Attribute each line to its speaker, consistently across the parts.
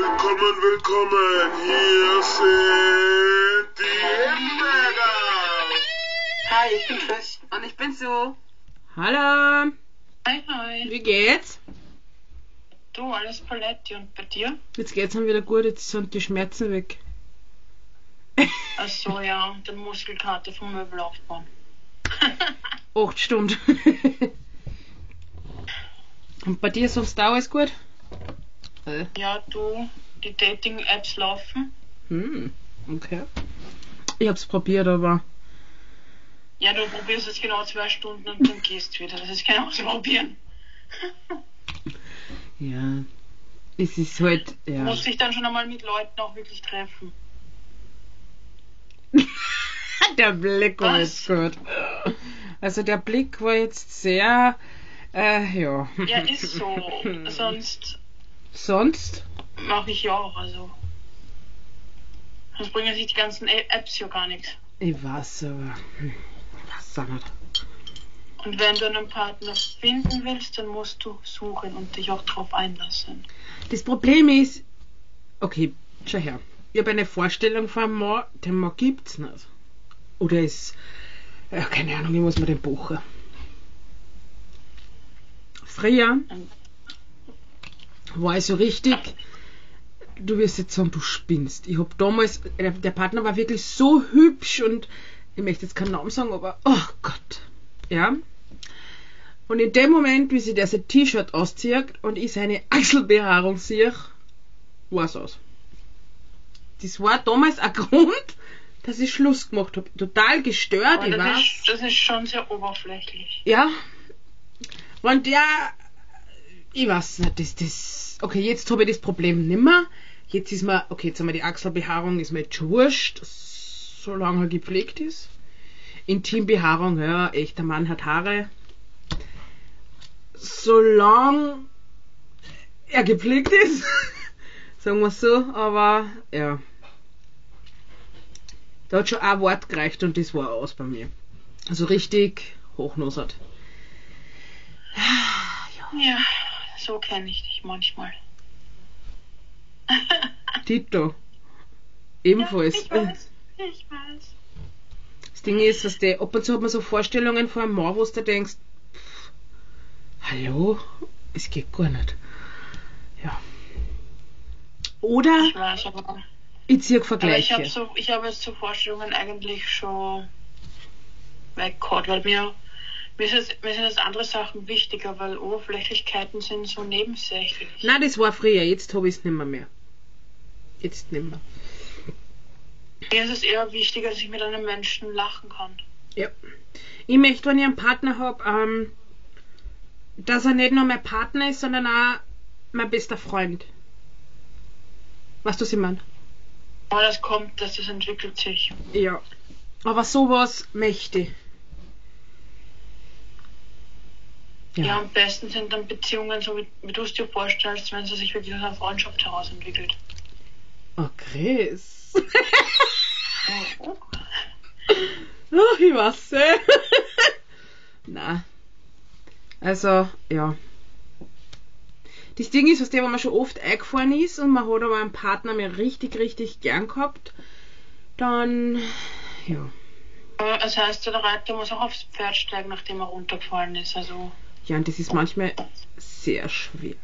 Speaker 1: Willkommen, willkommen. Hier sind die Himbeeren.
Speaker 2: Hi, ich bin Chris. Und ich bin so.
Speaker 3: Hallo,
Speaker 2: Hi, hi.
Speaker 3: wie geht's?
Speaker 2: Du, alles Paletti. Und bei dir?
Speaker 3: Jetzt geht's mir wieder gut, jetzt sind die Schmerzen weg.
Speaker 2: Ach so, ja. Der Muskelkater vom Möbel aufbauen.
Speaker 3: Acht Stunden. Und bei dir sonst auch alles gut? Äh,
Speaker 2: ja, du, die Dating-Apps laufen.
Speaker 3: Hm, okay. Ich hab's probiert, aber
Speaker 2: Ja, du probierst es genau zwei Stunden und dann gehst wieder. Das ist kein Ausprobieren.
Speaker 3: ja, es ist halt,
Speaker 2: Du
Speaker 3: ja.
Speaker 2: musst dich dann schon einmal mit Leuten auch wirklich treffen.
Speaker 3: der Blick war
Speaker 2: Was?
Speaker 3: jetzt gut. Also der Blick war jetzt sehr, äh, ja.
Speaker 2: Ja, ist so. Sonst
Speaker 3: Sonst?
Speaker 2: mache ich ja auch, also. Sonst bringen sich die ganzen Apps ja gar nichts.
Speaker 3: Ich weiß, aber, weiß auch nicht.
Speaker 2: Und wenn du einen Partner finden willst, dann musst du suchen und dich auch drauf einlassen.
Speaker 3: Das Problem ist, okay, schau her. Ich habe eine Vorstellung von einem Mann, den Mann gibt's nicht. Oder ist, ja, keine Ahnung, ich muss mir den buchen. Früher war ich so richtig, du wirst jetzt sagen, du spinnst. Ich hab damals, der, der Partner war wirklich so hübsch und ich möchte jetzt keinen Namen sagen, aber oh Gott. Ja. Und in dem Moment, wie sie der sein T-Shirt auszieht und ich seine Achselbehaarung sehe, war's aus. Das war damals ein Grund, dass ich Schluss gemacht habe. Total gestört, ich
Speaker 2: das
Speaker 3: weiß.
Speaker 2: ist, das ist schon sehr oberflächlich.
Speaker 3: Ja. Und der, ich weiß nicht, das, das, okay, jetzt habe ich das Problem nimmer. Jetzt ist mir, okay, jetzt haben wir die Achselbehaarung, ist mir jetzt schon wurscht, solange er gepflegt ist. Intimbehaarung, ja, echter Mann hat Haare. Solange er gepflegt ist, sagen wir so, aber ja. Da hat schon ein Wort gereicht und das war aus bei mir. Also richtig hochnosert.
Speaker 2: Ja, so kenne ich dich manchmal.
Speaker 3: Tito. Ebenfalls.
Speaker 2: Ich weiß, ich weiß.
Speaker 3: Das Ding ist, dass der, ab und zu hat man so Vorstellungen von einem Mann, wo du denkst, pff, hallo, es geht gar nicht. Ja. Oder
Speaker 2: Ich weiß, aber,
Speaker 3: ich ziehe
Speaker 2: aber ich
Speaker 3: Vergleiche.
Speaker 2: habe so, ich habe jetzt so Vorstellungen eigentlich schon weggehauen, weil mir, mir, ist mir sind jetzt andere Sachen wichtiger, weil Oberflächlichkeiten sind so nebensächlich.
Speaker 3: Nein, das war früher, jetzt habe ich es nicht mehr. Jetzt nicht mehr.
Speaker 2: Mir ist es eher wichtiger, dass ich mit einem Menschen lachen kann.
Speaker 3: Ja. Ich möchte, wenn ich einen Partner habe, ähm, dass er nicht nur mein Partner ist, sondern auch mein bester Freund. Weißt du, was ich meine?
Speaker 2: Aber das kommt, dass das entwickelt sich.
Speaker 3: Ja. Aber sowas möchte ich.
Speaker 2: Ja. am besten sind dann Beziehungen, so wie, wie du es dir vorstellst, wenn sie sich wirklich aus einer Freundschaft heraus entwickelt.
Speaker 3: Oh, Chris. oh, ich weiß. Na. Also, ja. Das Ding ist, was der, wenn man schon oft eingefahren ist und man hat aber einen Partner mir richtig, richtig gern gehabt, dann, ja.
Speaker 2: Das heißt, der Reiter muss auch aufs Pferd steigen, nachdem er runtergefallen ist. Also,
Speaker 3: Ja, und das ist manchmal sehr schwer.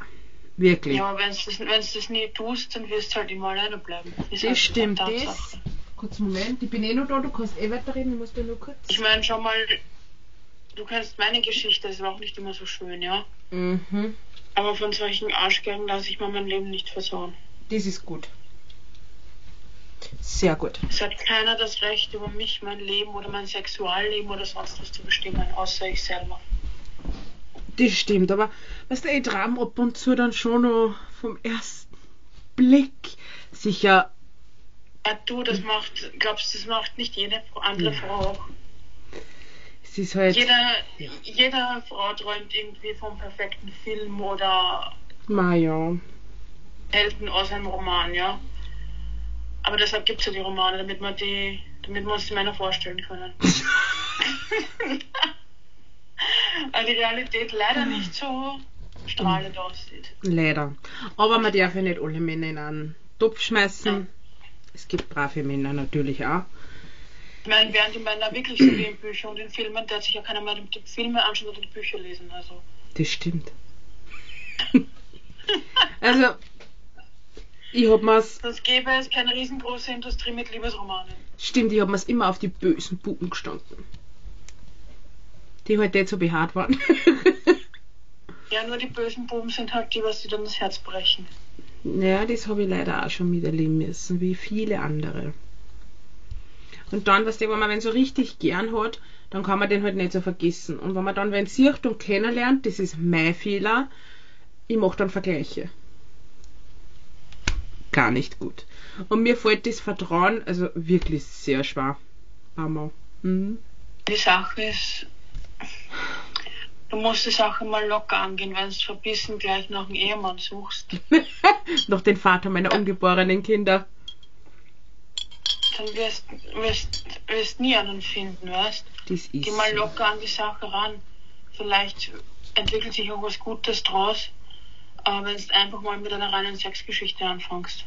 Speaker 3: Wirklich.
Speaker 2: ja, aber wenn du das, wenn's das nie tust, dann wirst du halt immer alleine bleiben. Ist
Speaker 3: das
Speaker 2: halt
Speaker 3: stimmt. Das. Kurz Moment, ich bin eh noch da, du kannst eh weiterreden, ich muss dir nur kurz.
Speaker 2: Ich meine, schau mal, du kennst meine Geschichte, das war auch nicht immer so schön, ja.
Speaker 3: Mhm.
Speaker 2: Aber von solchen Arschgängen lasse ich mir mein Leben nicht versauen.
Speaker 3: Das ist gut. Sehr gut.
Speaker 2: Es hat keiner das Recht, über mich, mein Leben oder mein Sexualleben oder sonst was zu bestimmen, außer ich selber.
Speaker 3: Das stimmt, aber weißt du, ich traum ab und zu dann schon noch vom ersten Blick sicher.
Speaker 2: Ja, du, das macht, glaubst du, das macht nicht jede andere
Speaker 3: Ja.
Speaker 2: Frau auch.
Speaker 3: Es ist halt.
Speaker 2: Jede,
Speaker 3: Ja.
Speaker 2: jede Frau träumt irgendwie vom perfekten Film oder
Speaker 3: ja.
Speaker 2: Helden aus einem Roman, ja. Aber deshalb gibt es ja die Romane, damit man die, damit wir uns die Männer vorstellen können. Weil die Realität leider nicht so strahlend aussieht.
Speaker 3: Leider. Aber man darf ja nicht alle Männer in einen Topf schmeißen. Es gibt brave Männer natürlich auch.
Speaker 2: Ich meine, wären die Männer wirklich so wie in Büchern und in Filmen, der hat sich ja keiner mehr die Filme anschauen oder die Bücher lesen. Also.
Speaker 3: Das stimmt. also, ich hab mir's,
Speaker 2: Sonst gäbe es keine riesengroße Industrie mit Liebesromanen.
Speaker 3: stimmt, ich hab mir's immer auf die bösen Buben gestanden. Die halt nicht so behaart waren.
Speaker 2: Ja, nur die bösen Buben sind halt die, was dir dann das Herz brechen.
Speaker 3: ja, das habe ich leider auch schon miterleben müssen, wie viele andere. Und dann, was der, wenn man wen so richtig gern hat, dann kann man den halt nicht so vergessen. Und wenn man dann wen sieht und kennenlernt, das ist mein Fehler, ich mache dann Vergleiche. Gar nicht gut. Und mir fällt das Vertrauen also wirklich sehr schwer. Mama. Mhm.
Speaker 2: Die Sache ist, du musst die Sache mal locker angehen, wenn du verbissen gleich nach einem Ehemann suchst.
Speaker 3: Noch den Vater meiner ungeborenen Kinder.
Speaker 2: Dann wirst wirst wirst nie einen finden, weißt?
Speaker 3: Ist
Speaker 2: Geh mal
Speaker 3: so.
Speaker 2: locker an die Sache ran. Vielleicht entwickelt sich auch was Gutes draus, aber wenn du einfach mal mit einer reinen Sexgeschichte anfängst.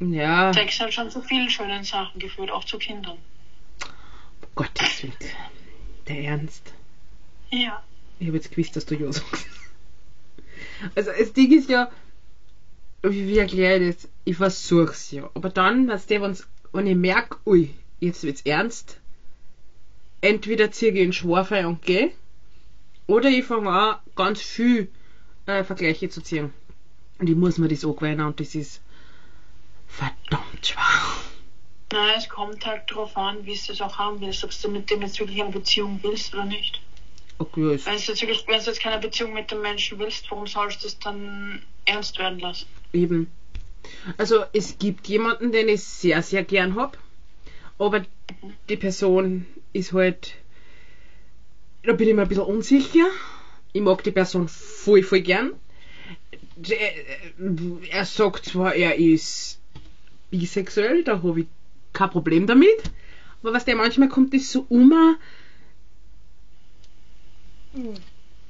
Speaker 3: Ja,
Speaker 2: Sex hat schon zu vielen schönen Sachen geführt, auch zu Kindern.
Speaker 3: Gottes Willen. Der Ernst.
Speaker 2: Ja.
Speaker 3: Ich habe jetzt gewusst, dass du Ja sagst. Also das Ding ist ja, wie, erkläre ich das? Ich versuch's ja. Aber dann, weißt du, wenn's, wenn ich merke, ui, jetzt wird's ernst, entweder ziehe ich in Schwarfe und gehe, oder ich fange an, ganz viel äh, Vergleiche zu ziehen. Und ich muss mir das angewöhnen und das ist verdammt schwer.
Speaker 2: Nein, es kommt halt darauf an, wie du es auch haben willst, ob du mit dem jetzt wirklich eine Beziehung willst oder nicht.
Speaker 3: Okay,
Speaker 2: Wenn du jetzt, wirklich, wenn du jetzt keine Beziehung mit dem Menschen willst, warum sollst du es dann ernst werden lassen?
Speaker 3: Eben. Also es gibt jemanden, den ich sehr, sehr gern hab, aber die Person ist halt, da bin ich mir ein bisschen unsicher. Ich mag die Person voll, voll gern. Der, er sagt zwar, er ist bisexuell, da habe ich kein Problem damit, aber was der manchmal kommt, ist so um,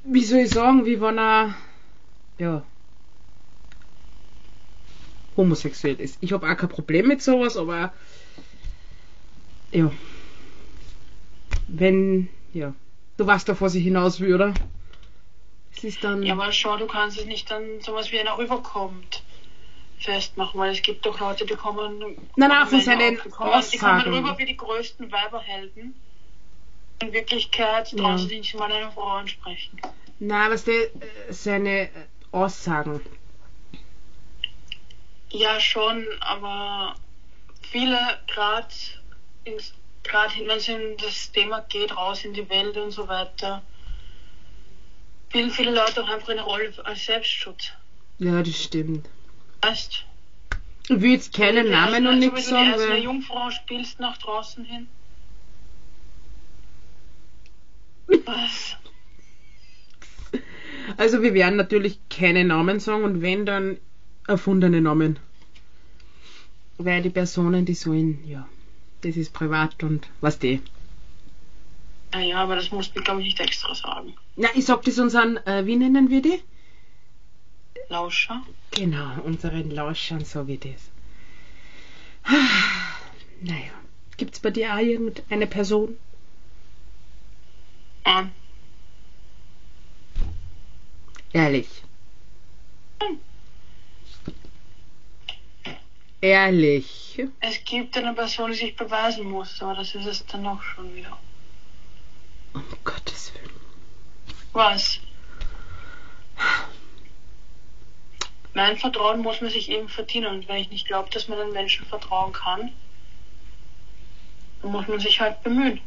Speaker 3: wie soll ich sagen, wie wenn er, ja, homosexuell ist. Ich habe auch kein Problem mit sowas, aber ja. Wenn, ja. Du weißt auf was ich hinaus will, oder? Es ist dann.
Speaker 2: Ja, aber schau, du kannst es nicht dann sowas wie einer rüberkommt festmachen, weil es gibt doch Leute, die kommen.
Speaker 3: Nein, nein, von seinen
Speaker 2: auf, die kommen, die kommen
Speaker 3: Aussagen.
Speaker 2: rüber wie die größten Weiberhelden. In Wirklichkeit
Speaker 3: Ja.
Speaker 2: trauen sie sich nicht mal einer Frau ansprechen.
Speaker 3: Nein, was der seine äh, Aussagen.
Speaker 2: Ja, schon, aber viele, gerade gerade wenn es in das Thema geht, raus in die Welt und so weiter, spielen viele Leute auch einfach eine Rolle als Selbstschutz.
Speaker 3: Ja, das stimmt.
Speaker 2: Weißt
Speaker 3: Ich will jetzt keinen Namen und
Speaker 2: also,
Speaker 3: nichts
Speaker 2: wenn du
Speaker 3: sagen,
Speaker 2: erst eine
Speaker 3: weil.
Speaker 2: Jungfrau spielst nach draußen hin. Was?
Speaker 3: Also wir werden natürlich keine Namen sagen und wenn dann erfundene Namen. Weil die Personen, die sollen, ja, das ist privat und was die.
Speaker 2: Naja, aber das musst du, glaube ich, nicht extra sagen.
Speaker 3: Na, ich sag das unseren, äh, wie nennen wir die?
Speaker 2: Lauscher?
Speaker 3: Genau, unseren Lauschern sage ich das. Naja, gibt's bei dir auch irgendeine Person?
Speaker 2: Ah,
Speaker 3: Ehrlich.
Speaker 2: Hm.
Speaker 3: Ehrlich.
Speaker 2: es gibt eine Person, die sich beweisen muss, aber das ist es dann auch schon wieder.
Speaker 3: Um Gottes Willen.
Speaker 2: Was? Mein Vertrauen muss man sich eben verdienen und wenn ich nicht glaube, dass man einem Menschen vertrauen kann, dann muss man sich halt bemühen.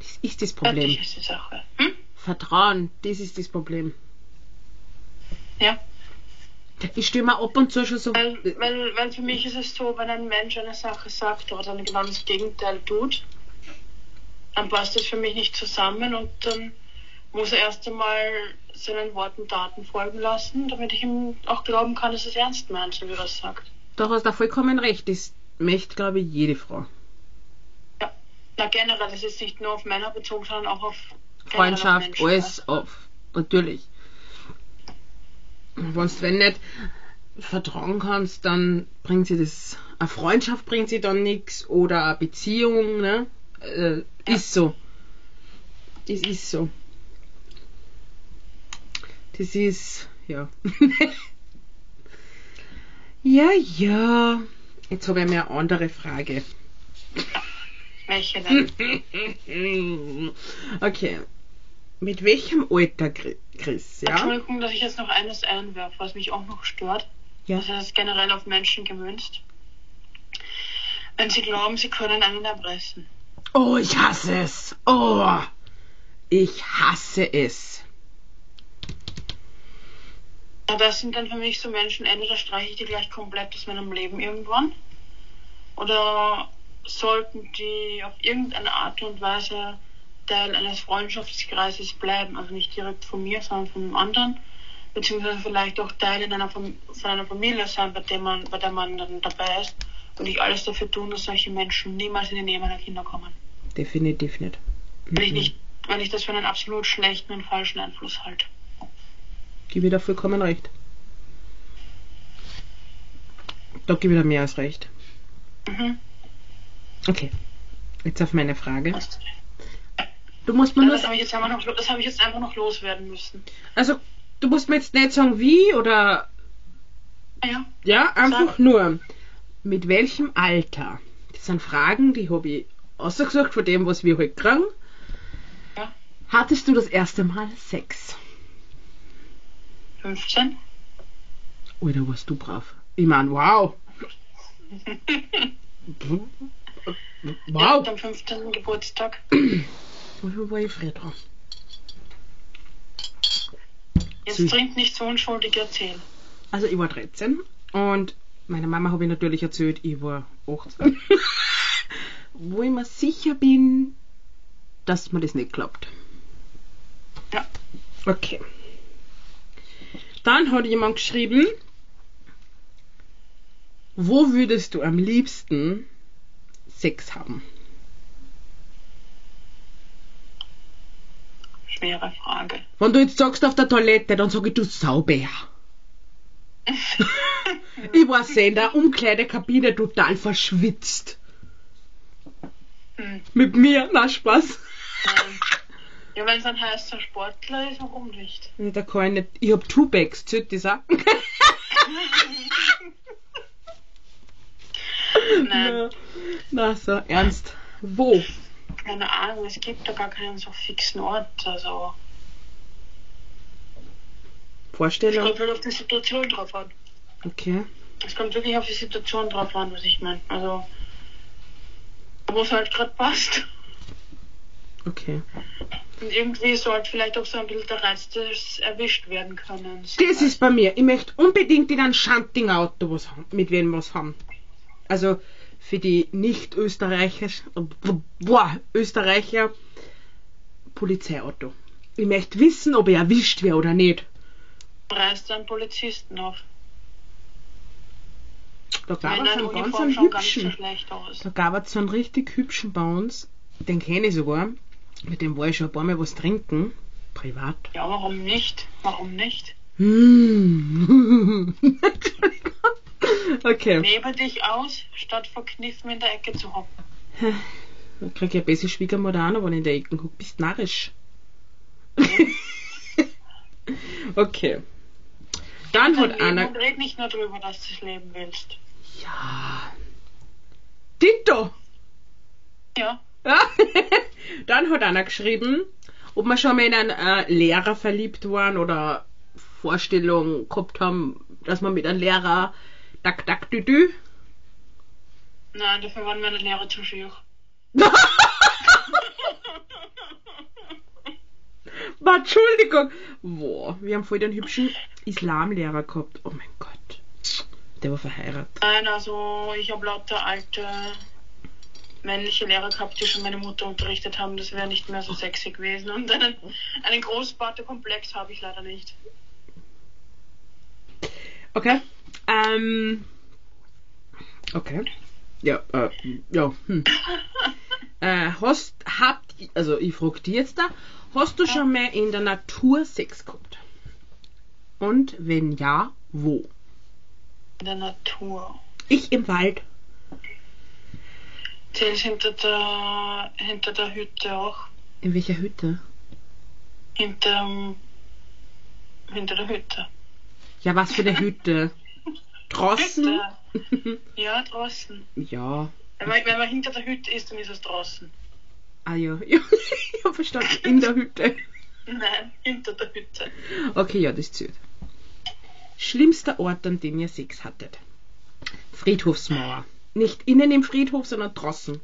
Speaker 3: Das ist das Problem.
Speaker 2: ist die Sache. Hm?
Speaker 3: Vertrauen, das ist das Problem.
Speaker 2: Ja.
Speaker 3: Ich mir ab und zu schon so.
Speaker 2: Weil, weil, weil für mich ist es so, wenn ein Mensch eine Sache sagt, aber dann genau das Gegenteil tut, dann passt das für mich nicht zusammen und dann muss er erst einmal seinen Worten Taten folgen lassen, damit ich ihm auch glauben kann, dass er es ernst meint, so wie er es sagt.
Speaker 3: Da hast du vollkommen recht. Das möchte, glaube ich, jede Frau.
Speaker 2: Ja. Na generell, das ist nicht nur auf Männer bezogen, sondern auch auf
Speaker 3: Freundschaft,
Speaker 2: Menschen,
Speaker 3: alles auf. Natürlich. Wenn's wenn nicht vertrauen kannst, dann bringt sie das. Eine Freundschaft bringt sie dann nichts oder eine Beziehung, ne? Äh, Ist so. Das ist so. Das ist, ja. ja, ja. Jetzt habe ich mir eine andere Frage.
Speaker 2: Welche denn?
Speaker 3: Okay. Mit welchem Alter, Chri- Chris, ja?
Speaker 2: Entschuldigung, dass ich jetzt noch eines einwerfe, was mich auch noch stört.
Speaker 3: Ja.
Speaker 2: Das ist generell auf Menschen gemünzt. Wenn sie glauben, sie können einen erpressen.
Speaker 3: Oh, ich hasse es. Oh, ich hasse es.
Speaker 2: Ja, das sind dann für mich so Menschen, entweder streiche ich die gleich komplett aus meinem Leben irgendwann. Oder sollten die auf irgendeine Art und Weise Teil eines Freundschaftskreises bleiben. Also nicht direkt von mir, sondern von einem anderen. Beziehungsweise vielleicht auch Teil in einer, von einer Familie sein, bei der man, bei der man dann dabei ist. Und ich alles dafür tun, dass solche Menschen niemals in die Nähe meiner Kinder kommen.
Speaker 3: Definitiv nicht.
Speaker 2: Weil ich
Speaker 3: Mhm.
Speaker 2: nicht, weil ich das für einen absolut schlechten und falschen Einfluss halte.
Speaker 3: Gebe ich da vollkommen recht. Da gebe ich da mehr als recht.
Speaker 2: Mhm.
Speaker 3: Okay. Jetzt auf meine Frage.
Speaker 2: Du
Speaker 3: musst mir
Speaker 2: Ja,
Speaker 3: nur.
Speaker 2: das habe ich, jetzt einfach noch- das habe ich jetzt einfach noch loswerden müssen.
Speaker 3: Also, du musst mir jetzt nicht sagen, wie oder.
Speaker 2: Ah Ja,
Speaker 3: Ja, einfach
Speaker 2: Sag.
Speaker 3: nur. Mit welchem Alter? Das sind Fragen, die habe ich ausgesucht von dem, was wir heute kriegen.
Speaker 2: Ja.
Speaker 3: Hattest du das erste Mal Sex?
Speaker 2: 15.
Speaker 3: Oder warst du brav? Ich meine, wow.
Speaker 2: Ja,
Speaker 3: Wow.
Speaker 2: am 15. Geburtstag.
Speaker 3: Wie viel war ich früh dran?
Speaker 2: Jetzt
Speaker 3: Süß.
Speaker 2: trinkt nicht so unschuldig erzählen.
Speaker 3: Also ich war 13 und meiner Mama habe ich natürlich erzählt, ich war 18. Wo ich mir sicher bin, dass mir das nicht klappt.
Speaker 2: Ja.
Speaker 3: Okay. Dann hat jemand geschrieben, wo würdest du am liebsten Sex haben?
Speaker 2: Schwere Frage.
Speaker 3: Wenn du jetzt sagst auf der Toilette, dann sage ich, du sauber. ich war in der Umkleidekabine total verschwitzt.
Speaker 2: Hm.
Speaker 3: Mit mir? Na, Spaß.
Speaker 2: Ja, wenn es ein heißer Sportler ist, warum nicht?
Speaker 3: Nee, Da kann ich nicht. Ich hab Two Bags, zählt das auch?
Speaker 2: Nein,
Speaker 3: Na, so, ernst. Wo?
Speaker 2: keine Ahnung, es gibt da gar keinen so fixen Ort. Also, es
Speaker 3: Vorstellung?
Speaker 2: kommt halt auf die Situation drauf an.
Speaker 3: Okay.
Speaker 2: Es kommt wirklich auf die Situation drauf an, was ich meine. Also, wo es halt gerade passt.
Speaker 3: Okay.
Speaker 2: Und irgendwie sollte vielleicht auch so ein bisschen der Reiz des erwischt werden können. So
Speaker 3: Das ist bei mir. Ich möchte unbedingt in einem schantigen Auto was haben, mit wem was haben. Also für die nicht-Österreicher, boah, Österreicher Polizeiauto. Ich möchte wissen, ob er erwischt wäre oder nicht.
Speaker 2: reißt einen Polizisten auf.
Speaker 3: Da gab es
Speaker 2: eine
Speaker 3: einen ganz einen
Speaker 2: schon gar nicht so
Speaker 3: hübschen.
Speaker 2: schlecht aus.
Speaker 3: Da gab es so einen richtig hübschen bei uns. Den kenne ich sogar. Mit dem war ich schon ein paar Mal was trinken. Privat.
Speaker 2: Ja, warum nicht? Warum nicht?
Speaker 3: Hm. Okay.
Speaker 2: Lebe dich aus, statt verkniffen in der Ecke zu hocken.
Speaker 3: Dann krieg ich ein bisschen Schwiegermutter auch noch, wenn ich in der Ecke gucke. Bist narrisch. okay. Dann hat
Speaker 2: Leben
Speaker 3: einer.
Speaker 2: und red nicht nur drüber, dass du es leben willst.
Speaker 3: Ja. Tito!
Speaker 2: Ja.
Speaker 3: Dann hat einer geschrieben, ob wir schon mal in einen äh, Lehrer verliebt waren oder Vorstellung gehabt haben, dass man mit einem Lehrer tak tak dü dü.
Speaker 2: Nein, dafür waren meine Lehrer zu schier.
Speaker 3: Entschuldigung. Boah, wir haben voll den hübschen Islamlehrer gehabt. Oh mein Gott. Der war verheiratet.
Speaker 2: Nein, also ich habe lauter alte männliche Lehrer gehabt, die schon meine Mutter unterrichtet haben. Das wäre nicht mehr so sexy gewesen. Und einen, einen Großvaterkomplex habe ich leider nicht.
Speaker 3: Okay. Ähm. Okay. Ja, äh, ja. Hm. Äh, hast, habt, also ich frage dich jetzt da, hast du schon mal in der Natur Sex gehabt? Und wenn ja, wo?
Speaker 2: In der Natur.
Speaker 3: Ich im Wald.
Speaker 2: Zählt hinter der, hinter der Hütte auch.
Speaker 3: In welcher Hütte?
Speaker 2: Hinter, hinter der Hütte.
Speaker 3: Ja, was für eine Hütte? Draußen?
Speaker 2: Hütte. Ja, draußen.
Speaker 3: ja.
Speaker 2: Wenn man, wenn man hinter der Hütte ist, dann ist es draußen.
Speaker 3: Ah ja, ja ich hab verstanden. In der Hütte.
Speaker 2: Nein, hinter der Hütte.
Speaker 3: Okay, ja, das zählt. Schlimmster Ort, an dem ihr Sex hattet? Friedhofsmauer. Nicht innen im Friedhof, sondern draußen.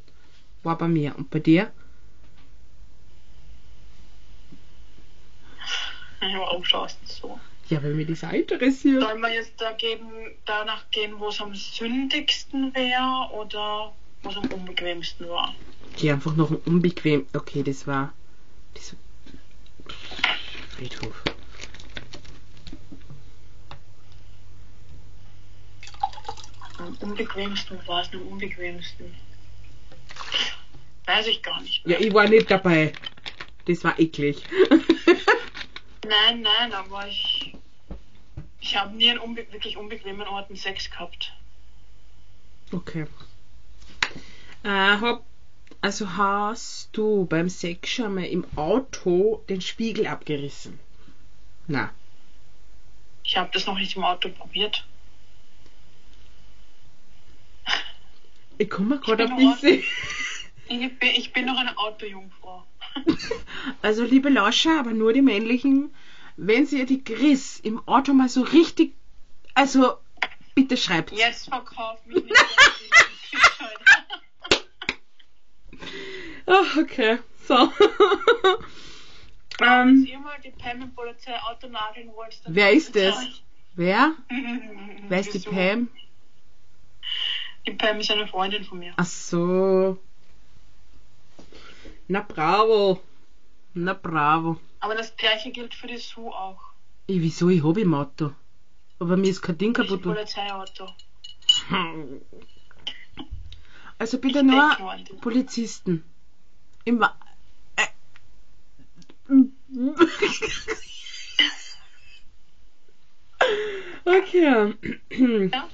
Speaker 3: War bei mir. Und bei dir?
Speaker 2: Ja, warum schaust du so?
Speaker 3: Ja, weil mir das auch interessiert.
Speaker 2: Sollen wir jetzt da geben, danach gehen, wo es am sündigsten wäre oder wo es am unbequemsten war?
Speaker 3: Okay, einfach noch ein unbequem. Okay, das war. Das Friedhof.
Speaker 2: Am unbequemsten war es am unbequemsten. Weiß ich gar nicht.
Speaker 3: Ja, ich war nicht dabei. Das war eklig.
Speaker 2: Nein, nein, aber ich. Ich habe nie an unbe wirklich unbequemen Orten Sex gehabt.
Speaker 3: Okay. Äh, hab, also hast du beim Sex schon mal im Auto den Spiegel abgerissen? Na.
Speaker 2: Ich habe das noch nicht im Auto probiert.
Speaker 3: Ich komme gerade auf
Speaker 2: noch
Speaker 3: diese.
Speaker 2: Ich bin, ich bin noch eine Autojungfrau.
Speaker 3: Also, liebe Lauscher, aber nur die männlichen, wenn ihr die Chris im Auto mal so richtig. Also, bitte schreibt.
Speaker 2: Jetzt verkauf mich nicht. ich
Speaker 3: Ah, okay. So. Ähm, wer ist das? Wer? Wer ist die? Pam?
Speaker 2: Die Pam ist eine Freundin von mir.
Speaker 3: Ach so. Na bravo. Na bravo.
Speaker 2: Aber das gleiche gilt für die Sue auch.
Speaker 3: Ich, wieso? Ich hab im Auto. Aber mir ist kein Ding kaputt.
Speaker 2: Polizeiauto.
Speaker 3: Also bitte
Speaker 2: Ich
Speaker 3: nur Polizisten. Im Wa. Okay.
Speaker 2: Ja?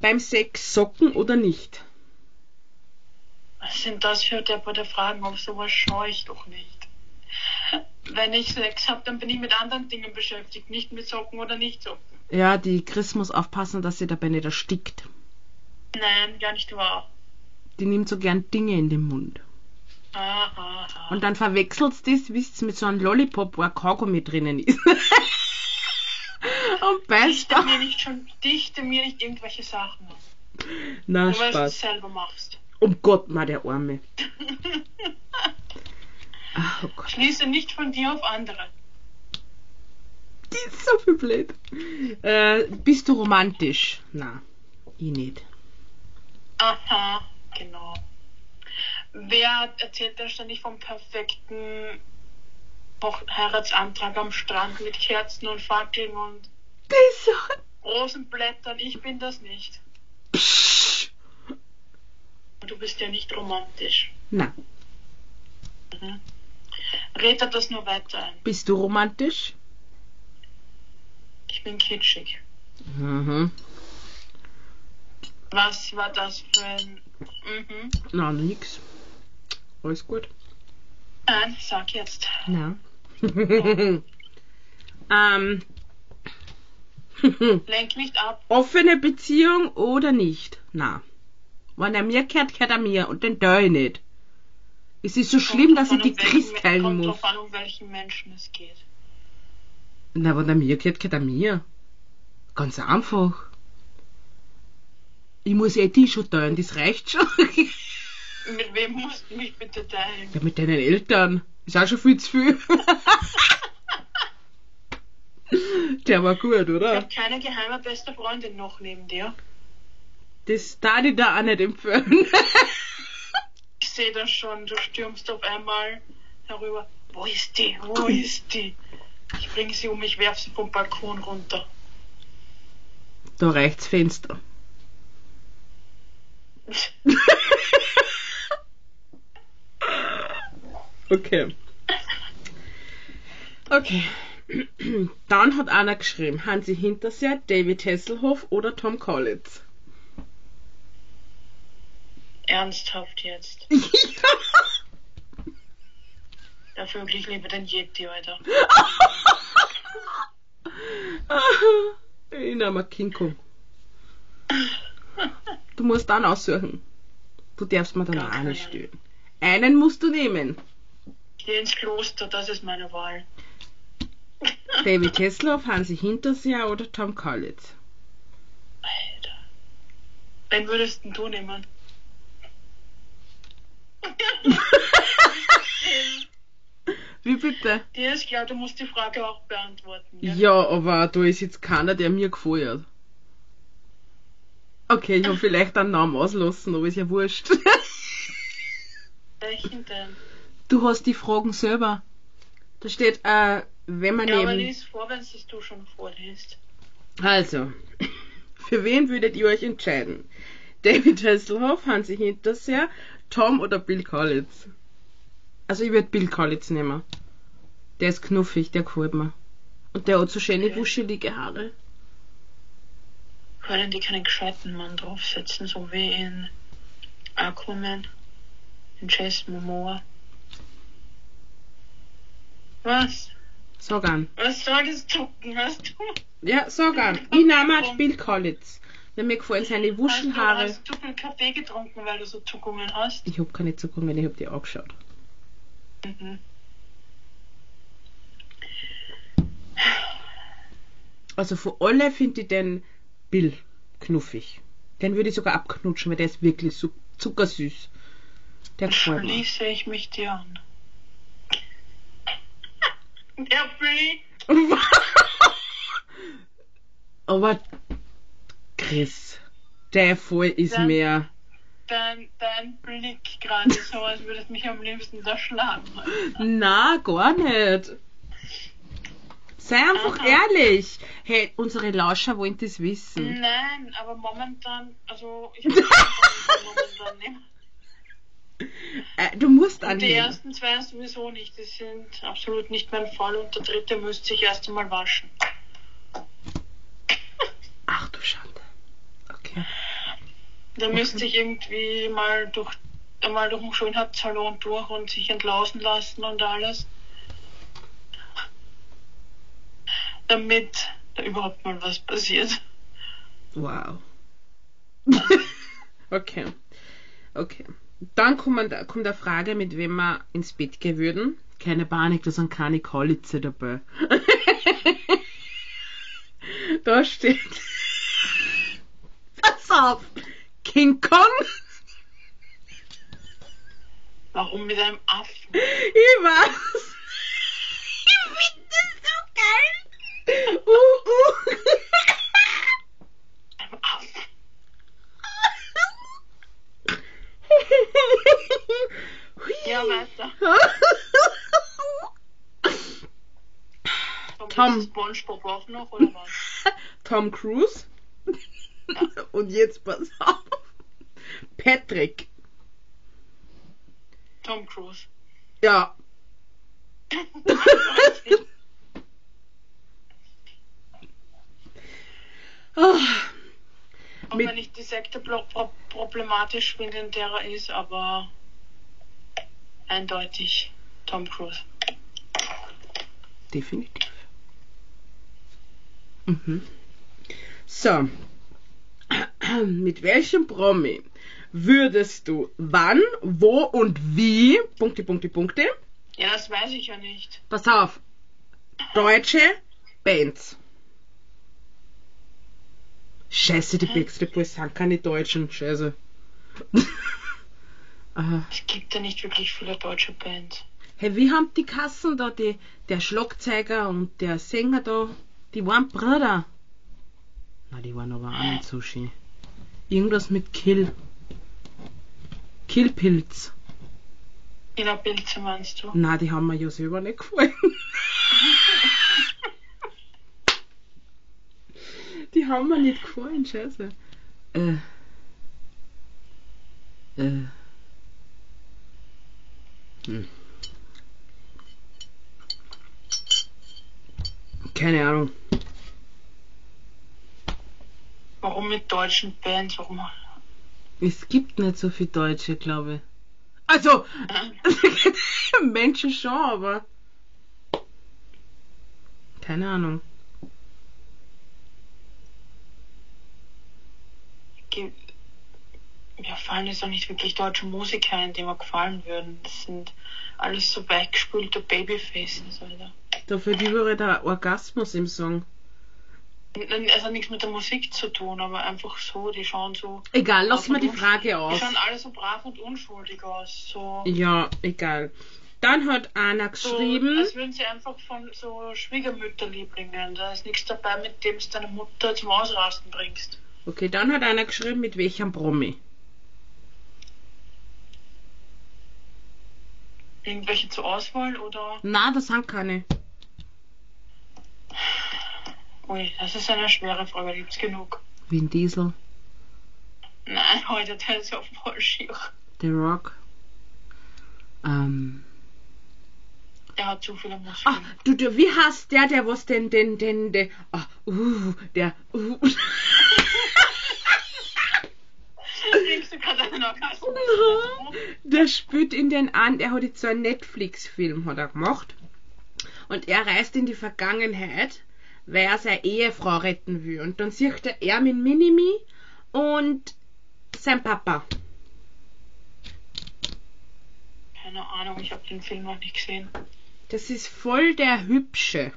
Speaker 3: Beim Sex Socken oder nicht?
Speaker 2: Was sind das für depperte Fragen? Auf sowas schaue ich doch nicht. Wenn ich Sex habe, dann bin ich mit anderen Dingen beschäftigt, nicht mit Socken oder nicht Socken.
Speaker 3: Ja, die Chris muss aufpassen, dass sie dabei nicht erstickt.
Speaker 2: Nein, gar nicht wahr.
Speaker 3: Die nimmt so gern Dinge in den Mund.
Speaker 2: Ah, ah, ah.
Speaker 3: Und dann verwechselst du das, wisst ihr, mit so einem Lollipop, wo ein Kaugummi drinnen ist. Und beißt
Speaker 2: Dichte mir nicht schon, dichte mir nicht irgendwelche Sachen.
Speaker 3: Na,
Speaker 2: Nur weil du es
Speaker 3: Spaß.
Speaker 2: selber machst.
Speaker 3: Um Gott, mal der Arme. Ach, oh Gott.
Speaker 2: Schließe nicht von dir auf andere.
Speaker 3: Die ist so viel blöd. Äh, bist du romantisch? Na, ich nicht.
Speaker 2: Aha, genau. Wer erzählt denn ständig vom perfekten Heiratsantrag am Strand mit Kerzen und Fackeln und
Speaker 3: So...
Speaker 2: Rosenblättern? Ich bin das nicht.
Speaker 3: Psch.
Speaker 2: Du bist ja nicht romantisch.
Speaker 3: Na,
Speaker 2: Mhm. Red das nur weiter ein.
Speaker 3: bist du romantisch?
Speaker 2: Ich bin kitschig.
Speaker 3: Mhm.
Speaker 2: Was war das für ein... Mhm.
Speaker 3: Na, nix. Alles gut.
Speaker 2: Nein, sag jetzt.
Speaker 3: Na. ähm.
Speaker 2: Lenk nicht ab.
Speaker 3: Offene Beziehung oder nicht? Na. Wenn er mir kehrt, kehrt er mir und den ich nicht. Es ist so schlimm, dass ich
Speaker 2: Kommt
Speaker 3: die
Speaker 2: um
Speaker 3: Chris
Speaker 2: welchen-
Speaker 3: teilen
Speaker 2: kommt
Speaker 3: muss.
Speaker 2: drauf an, um welchen Menschen es geht.
Speaker 3: Na, wenn er mir kehrt, kehrt er mir. Ganz einfach. Ich muss eh die schon teilen, das reicht schon.
Speaker 2: Mit wem musst du mich bitte teilen?
Speaker 3: ja, mit deinen Eltern. Ist auch schon viel zu viel. Der war gut,
Speaker 2: Ich
Speaker 3: oder?
Speaker 2: habe keine geheime beste Freundin noch neben dir.
Speaker 3: Das darf ich da auch nicht empfehlen.
Speaker 2: Ich sehe das schon, du stürmst auf einmal herüber. Wo ist die? Wo ist die? Ich bringe sie um, ich werf sie vom Balkon runter.
Speaker 3: da reicht's Fenster. Okay. Okay. Dann hat einer geschrieben, Hansi Hinterseer, David Hasselhoff oder Tom Collins.
Speaker 2: Ernsthaft jetzt. Dafür will ich lieber den Yeti, Alter.
Speaker 3: ich nehme King Kong. Du musst dann aussuchen. Du darfst mir dann
Speaker 2: Gar
Speaker 3: auch nicht stören. Einen musst du nehmen.
Speaker 2: Gehe ins Kloster, das ist meine Wahl.
Speaker 3: David Hasselhoff, Hansi Hinterseer oder Tom Collins.
Speaker 2: Alter. Wen würdest denn du nehmen?
Speaker 3: Wie bitte?
Speaker 2: Dir ist klar, du musst die Frage auch beantworten. Ja?
Speaker 3: Ja, aber da ist jetzt keiner, der mir gefällt. Okay, ich habe vielleicht einen Namen auslassen, aber ist ja wurscht.
Speaker 2: Welchen denn?
Speaker 3: Du hast die Fragen selber. Da steht, äh, wenn man
Speaker 2: Ja, aber
Speaker 3: neben...
Speaker 2: lies vor, wenn es du schon vorliest.
Speaker 3: Also, für wen würdet ihr euch entscheiden? David Hasselhoff, Hansi Hinterseer, Tom oder Bill Collins? Also ich würde Bill Collins nehmen. Der ist knuffig, der gefällt mir. Und der hat so schöne
Speaker 2: Okay.
Speaker 3: wuschelige Haare.
Speaker 2: Können die keinen gescheiten Mann draufsetzen, so wie in Aquaman, in Jason Momoa? Was?
Speaker 3: Sag an.
Speaker 2: Was soll das Zucken, hast du?
Speaker 3: Ja, sag an. Ich nehme Bill Collins. Weil mir gefallen seine
Speaker 2: Hast du,
Speaker 3: Wuschelhaare.
Speaker 2: hast du viel Kaffee getrunken, weil du so Zuckungen hast?
Speaker 3: Ich hab keine Zuckungen, ich hab die angeschaut.
Speaker 2: Mhm.
Speaker 3: Also von alle finde ich den Bill knuffig. Den würde ich sogar abknutschen, weil der ist wirklich so zuckersüß. Der gefällt mir.
Speaker 2: Schließe ich mich dir an. Der Billy.
Speaker 3: Aber Chris, der voll ist
Speaker 2: Ja.
Speaker 3: mehr.
Speaker 2: Dein, dein Blick gerade so, als würdest du mich am liebsten da schlagen.
Speaker 3: Na, gar nicht. Sei einfach
Speaker 2: Aha.
Speaker 3: ehrlich. Hey, unsere Lauscher wollen das wissen.
Speaker 2: Nein, aber momentan, also ich momentan nehmen.
Speaker 3: Äh, du musst
Speaker 2: Und die ersten zwei sowieso nicht, die sind absolut nicht mein Fall und der dritte müsste sich erst einmal waschen.
Speaker 3: Ach du Schande. Okay.
Speaker 2: Der müsste sich irgendwie mal durch einmal durch den Schönheitssalon durch und sich entlausen lassen und alles. Damit da überhaupt mal was passiert.
Speaker 3: Wow. okay. Okay. Dann kommt, kommt eine Frage, mit wem wir ins Bett gehen würden. Keine Panik, da sind keine Kalitze dabei. da steht. Pass auf! King Kong?
Speaker 2: Warum mit einem Affen?
Speaker 3: Ich weiß. Ich finde das so geil. Uh, uh.
Speaker 2: Einem Affen. Ja. Und
Speaker 3: Tom.
Speaker 2: SpongeBob noch, oder was?
Speaker 3: Tom Cruise. Und jetzt pass auf. Patrick.
Speaker 2: Tom Cruise.
Speaker 3: Ja. Ah,
Speaker 2: Auch wenn ich die Sekte pro pro problematisch finde, in der er ist, aber eindeutig Tom Cruise.
Speaker 3: Definitiv. Mhm. So. Mit welchem Promi würdest du wann, wo und wie, Punkte, Punkte, Punkte,
Speaker 2: Ja, das weiß ich ja nicht.
Speaker 3: pass auf, deutsche Bands. Scheiße, die? Backstreet Boys sind keine Deutschen, scheiße.
Speaker 2: Es gibt ja nicht wirklich viele deutsche Bands.
Speaker 3: Hey, wie haben die Kassen da, die, der Schlagzeuger und der Sänger da, die waren Brüder. Na, die waren aber auch nicht so schön. Irgendwas mit Kill. Killpilz.
Speaker 2: Ina Pilze meinst du?
Speaker 3: Na, die haben mir ja selber nicht gefallen. Die haben mir nicht gefallen, scheiße. Äh. Äh. Hm. Keine Ahnung.
Speaker 2: Warum mit deutschen Bands? Warum?
Speaker 3: Es gibt nicht so viel Deutsche, glaube ich. Also, äh. Menschen schon, aber. Keine Ahnung.
Speaker 2: Mir fallen jetzt auch nicht wirklich deutsche Musiker ein, die mir gefallen würden. Das sind alles so weggespülte Babyfaces, Alter.
Speaker 3: Dafür die wäre der Orgasmus im Song.
Speaker 2: Es hat nichts mit der Musik zu tun, aber einfach so, die schauen so.
Speaker 3: Egal, lass mal die Frage
Speaker 2: Die
Speaker 3: aus.
Speaker 2: schauen alle so brav und unschuldig aus. So,
Speaker 3: Ja, egal. Dann hat
Speaker 2: so
Speaker 3: geschrieben.
Speaker 2: als würden sie einfach von so Schwiegermütterlieblingen. Da ist nichts dabei, mit dem du deine Mutter zum Ausrasten bringst.
Speaker 3: Okay, dann hat einer geschrieben, mit welchem Promi.
Speaker 2: Irgendwelche zur Auswahl oder.
Speaker 3: Na, das sind keine.
Speaker 2: Ui, das ist eine schwere Frage, gibt's genug.
Speaker 3: Vin Diesel,
Speaker 2: Nein, heute der ist ja voll schier.
Speaker 3: The Rock. Ähm.
Speaker 2: Der hat zu viele
Speaker 3: Ah,
Speaker 2: Muskeln.
Speaker 3: du, du, wie heißt der, der was den, den, den, der, ah, uh, der, uh.
Speaker 2: Kriegst du gerade einen Orgasmus?
Speaker 3: der spielt in den an, der hat jetzt so einen Netflix-Film hat er gemacht. Und er reist in die Vergangenheit, weil er seine Ehefrau retten will. Und dann sieht er er mit Minimi und sein Papa.
Speaker 2: Keine Ahnung, ich habe den Film noch nicht gesehen.
Speaker 3: Das ist voll der Hübsche.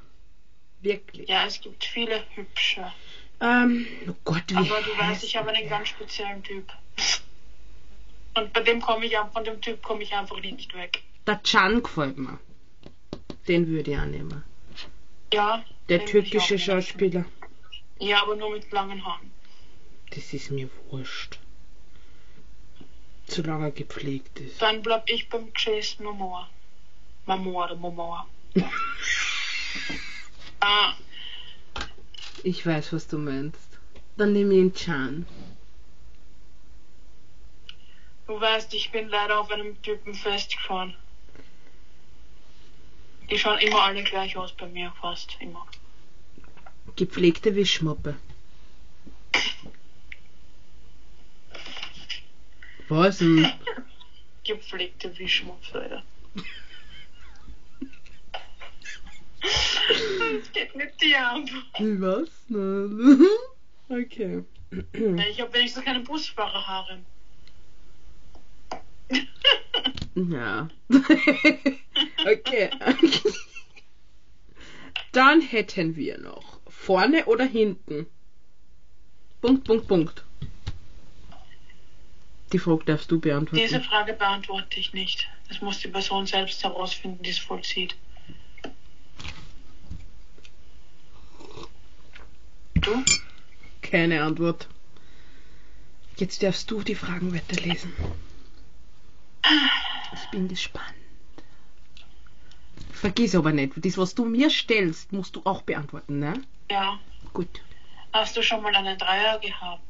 Speaker 3: Wirklich.
Speaker 2: Ja, es gibt viele hübsche.
Speaker 3: Ähm, oh Gott, wie
Speaker 2: Aber du weißt, ich habe einen ganz speziellen Typ. Und bei dem komme ich von dem Typ komme ich einfach nicht weg.
Speaker 3: Der Can gefällt mir. Den würde ich annehmen.
Speaker 2: Ja.
Speaker 3: Der
Speaker 2: den
Speaker 3: türkische. Schauspieler.
Speaker 2: Ja, aber nur mit langen Haaren.
Speaker 3: Das ist mir wurscht. Solange er gepflegt ist.
Speaker 2: Dann bleib ich beim Jason Momoa. Momoa oder Momoa. ah,
Speaker 3: Ich weiß, was du meinst. Dann nehme ich ihn Can.
Speaker 2: Du weißt, ich bin leider auf einem Typen festgefahren. Die schauen immer alle gleich aus bei mir, fast immer.
Speaker 3: Gepflegte Wischmoppe. Was denn?
Speaker 2: Gepflegte Wischmops, Alter. Das geht mit dir ab.
Speaker 3: Was? Nein. Okay.
Speaker 2: Ich habe wenigstens keine Busfahrerhaare.
Speaker 3: Ja. okay. Dann hätten wir noch vorne oder hinten. Punkt, Punkt, Punkt. Die Frage darfst du beantworten.
Speaker 2: Diese Frage beantworte ich nicht. Das muss die Person selbst herausfinden, die es vollzieht. Du?
Speaker 3: Keine Antwort. Jetzt darfst du die Fragen weiterlesen. Ich bin gespannt. Vergiss aber nicht, das, was du mir stellst, musst du auch beantworten, ne?
Speaker 2: Ja.
Speaker 3: Gut.
Speaker 2: Hast du schon mal einen Dreier gehabt?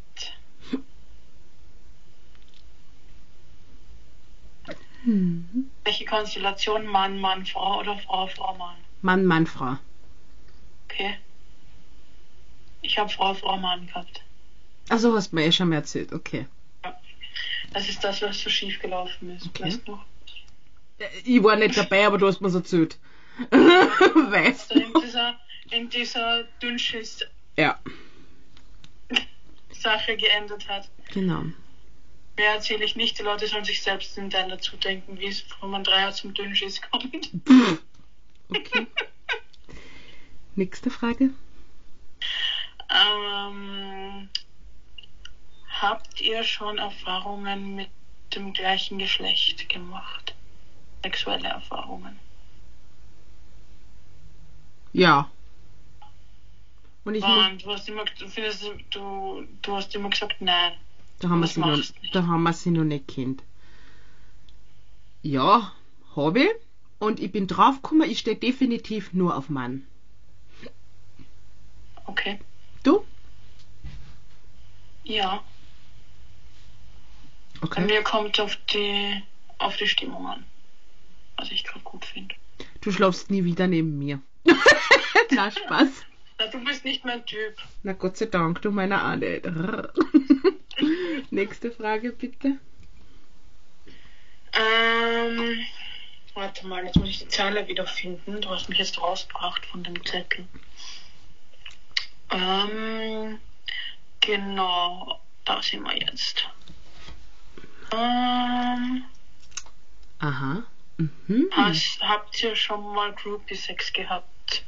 Speaker 3: Hm.
Speaker 2: Welche Konstellation? Mann, Mann, Frau oder Frau, Frau, Mann?
Speaker 3: Mann, Mann, Frau.
Speaker 2: Okay. Ich habe Frau, Frau, Mann gehabt.
Speaker 3: Also hast du mir eh schon mal erzählt, okay.
Speaker 2: Das ist das, was so schief gelaufen ist.
Speaker 3: Okay.
Speaker 2: Weißt du?
Speaker 3: Äh, Ich war nicht dabei, aber du hast mir erzählt. weißt
Speaker 2: Also in
Speaker 3: du?
Speaker 2: dieser, in dieser Dünnschiss-Sache
Speaker 3: Ja,
Speaker 2: geendet hat.
Speaker 3: genau.
Speaker 2: Mehr erzähle ich nicht. Die Leute sollen sich selbst in Teil dazu denken, wie es von einem Dreier zum Dünnschiss kommt.
Speaker 3: Okay. Nächste Frage.
Speaker 2: Ähm, habt ihr schon Erfahrungen mit dem gleichen Geschlecht gemacht? Sexuelle Erfahrungen?
Speaker 3: Ja. Und ich
Speaker 2: Mann, du hast immer, du findest, du, du hast immer gesagt, nein.
Speaker 3: da haben wir sie noch,
Speaker 2: nicht.
Speaker 3: da haben wir sie noch nicht kennt. Ja, habe ich. Und ich bin draufgekommen, ich stehe definitiv nur auf Mann.
Speaker 2: Okay.
Speaker 3: Du?
Speaker 2: Ja. Bei
Speaker 3: Okay.
Speaker 2: mir kommt auf die, auf die Stimmung an. Was ich gerade gut finde.
Speaker 3: Du schlafst nie wieder neben mir. Na, Spaß.
Speaker 2: Na, du bist nicht mein Typ.
Speaker 3: Na Gott sei Dank, du meiner auch nicht. Nächste Frage bitte.
Speaker 2: Ähm, warte mal, jetzt muss ich die Zeile wiederfinden. Du hast mich jetzt rausgebracht von dem Zettel. Ähm, genau, da sind wir jetzt. Ähm,
Speaker 3: Aha. Mhm.
Speaker 2: hast, habt ihr schon mal Groupie Sex gehabt?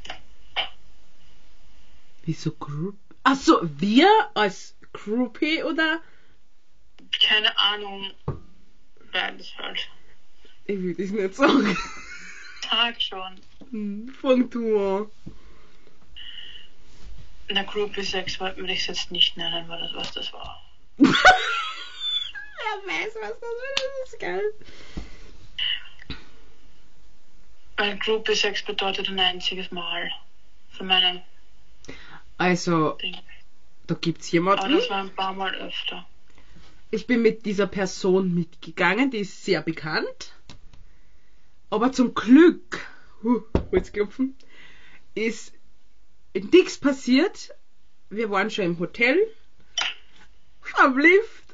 Speaker 3: Wieso Group? Ach so, wir als Groupie oder?
Speaker 2: Keine Ahnung. Beides halt.
Speaker 3: Ich will das nicht sagen.
Speaker 2: Tag schon.
Speaker 3: Hm, Fang du an.
Speaker 2: Na, Groupie Sex würde ich es jetzt nicht nennen, weil das was das war.
Speaker 3: Wer weiß, was das ist. Das ist geil.
Speaker 2: Weil Groupie Sex bedeutet ein einziges Mal. Für meinen
Speaker 3: Also,
Speaker 2: Ding.
Speaker 3: da gibt's
Speaker 2: Aber
Speaker 3: jemanden.
Speaker 2: das war ein paar Mal öfter.
Speaker 3: Ich bin mit dieser Person mitgegangen, die ist sehr bekannt. Aber zum Glück, huh, Holzklopfen, ist nichts passiert. Wir waren schon im Hotel, am Lift,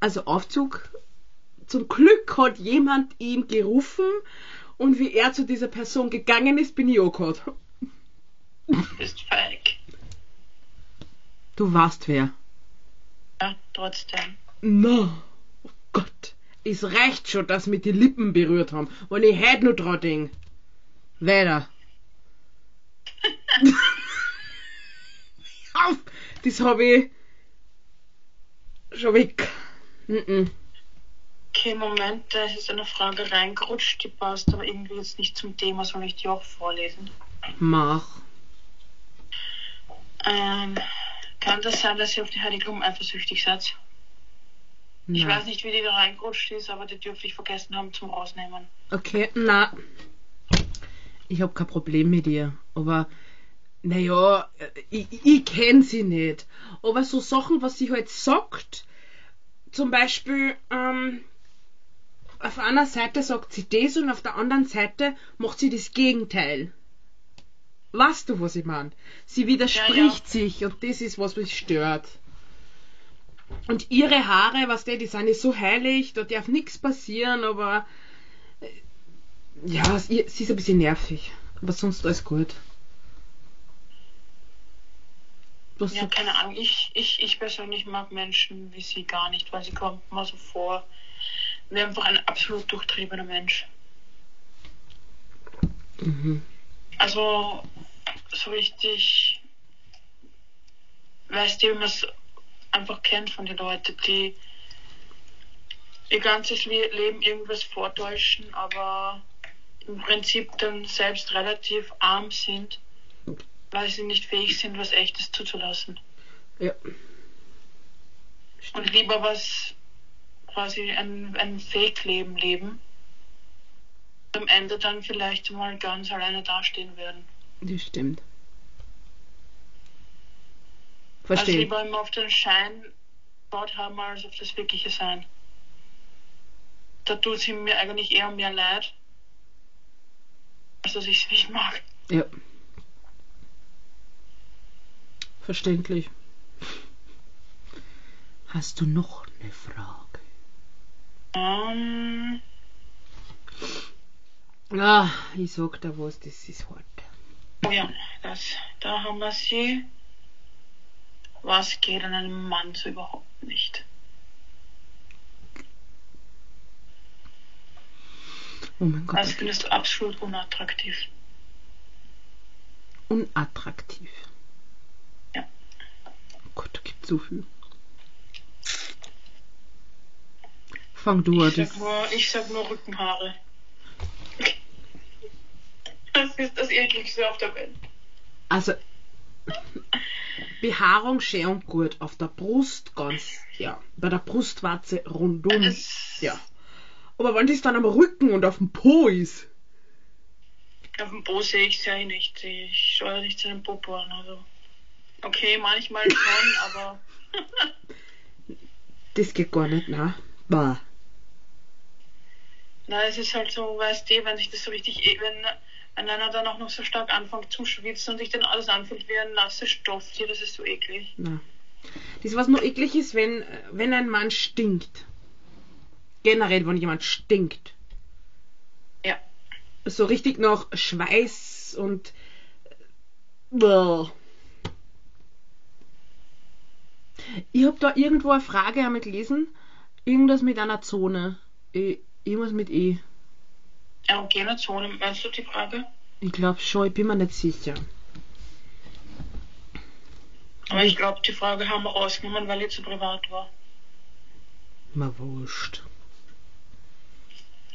Speaker 3: also Aufzug. Zum Glück hat jemand ihn gerufen und wie er zu dieser Person gegangen ist, bin ich auch gehört.
Speaker 2: Du bist feig.
Speaker 3: Du warst wer?
Speaker 2: Ja, trotzdem.
Speaker 3: Na, oh Gott. Es reicht schon, dass wir die Lippen berührt haben. Und ich hätte nur dran denk. Weiter. Auf! Das habe ich schon weg. Mhm.
Speaker 2: Okay, Moment, da ist jetzt eine Frage reingerutscht, die passt aber irgendwie jetzt nicht zum Thema, soll ich die auch vorlesen?
Speaker 3: Mach.
Speaker 2: Ähm, kann das sein, dass ihr auf die Heiligtum eifersüchtig seid? Ich
Speaker 3: Na.
Speaker 2: weiß nicht, wie die da reingerutscht ist, aber die dürfte ich vergessen haben zum Rausnehmen.
Speaker 3: Okay, na. Ich hab kein Problem mit ihr. Aber, naja, ich, ich kenn sie nicht. Aber so Sachen, was sie halt sagt, zum Beispiel, ähm, auf einer Seite sagt sie das und auf der anderen Seite macht sie das Gegenteil. Weißt du, was ich meine? Sie widerspricht
Speaker 2: Ja,
Speaker 3: sich und das ist, was mich stört. Und ihre Haare, was die, die sind ja so heilig, da darf nichts passieren, aber ja, sie, sie ist ein bisschen nervig. Aber sonst alles gut. Was
Speaker 2: Ja, keine Ahnung. Ich, ich, ich persönlich mag Menschen wie sie gar nicht, weil sie kommt mir so vor wie einfach ein absolut durchtriebener Mensch.
Speaker 3: mhm.
Speaker 2: Also so richtig, weißt du, wie man es einfach kennt von den Leuten, die ihr ganzes Le Leben irgendwas vortäuschen, aber im Prinzip dann selbst relativ arm sind, weil sie nicht fähig sind, was Echtes zuzulassen.
Speaker 3: Ja.
Speaker 2: Und lieber was quasi ein, ein Fake-Leben leben. Am Ende dann vielleicht mal ganz alleine dastehen werden.
Speaker 3: Das stimmt.
Speaker 2: Also
Speaker 3: Verstehe.
Speaker 2: lieber immer auf den Schein gebaut haben, als auf das wirkliche Sein. Da tut sie mir eigentlich eher mehr leid, als dass ich sie nicht mag.
Speaker 3: Ja. Verständlich. Hast du noch eine Frage?
Speaker 2: Ähm,
Speaker 3: Ah, ich sag dir was, das ist hart.
Speaker 2: ja, das, da haben wir sie. Was geht an einem Mann so überhaupt nicht?
Speaker 3: Oh mein Gott.
Speaker 2: Das findest du absolut unattraktiv.
Speaker 3: Unattraktiv. Gott, gibt so viel. Fang du an.
Speaker 2: Ich sag nur, ich sag nur Rückenhaare. Das ist das ekligste auf der Welt.
Speaker 3: also, Behaarung schön und gut. Auf der Brust ganz, ja. Bei der Brustwarze rundum.
Speaker 2: Es-
Speaker 3: Ja. Aber wenn das dann am Rücken und auf dem Po ist.
Speaker 2: Auf dem Po sehe ich es ja nicht. Ich schaue ja nicht zu den Popo an. Also. Okay, manchmal schon, aber
Speaker 3: Das geht gar nicht, na. Bah.
Speaker 2: na, es ist halt so, weißt du, wenn sich das so richtig, e- wenn einer dann auch noch so stark anfängt zum Schwitzen und sich dann alles anfühlt wie ein nasses Stofftier, das ist so eklig.
Speaker 3: Na. Das, was nur eklig ist, wenn, wenn ein Mann stinkt. Generell, wenn jemand stinkt.
Speaker 2: Ja.
Speaker 3: So richtig noch Schweiß und. Bäh. Ich hab da irgendwo eine Frage einmal gelesen. Irgendwas mit einer Zone. Eh, Irgendwas mit E.
Speaker 2: Erogene Zone, meinst du die Frage?
Speaker 3: Ich glaube schon, ich bin mir nicht sicher.
Speaker 2: Aber ich glaube, die Frage haben wir rausgenommen, weil die zu privat war.
Speaker 3: Mal wurscht.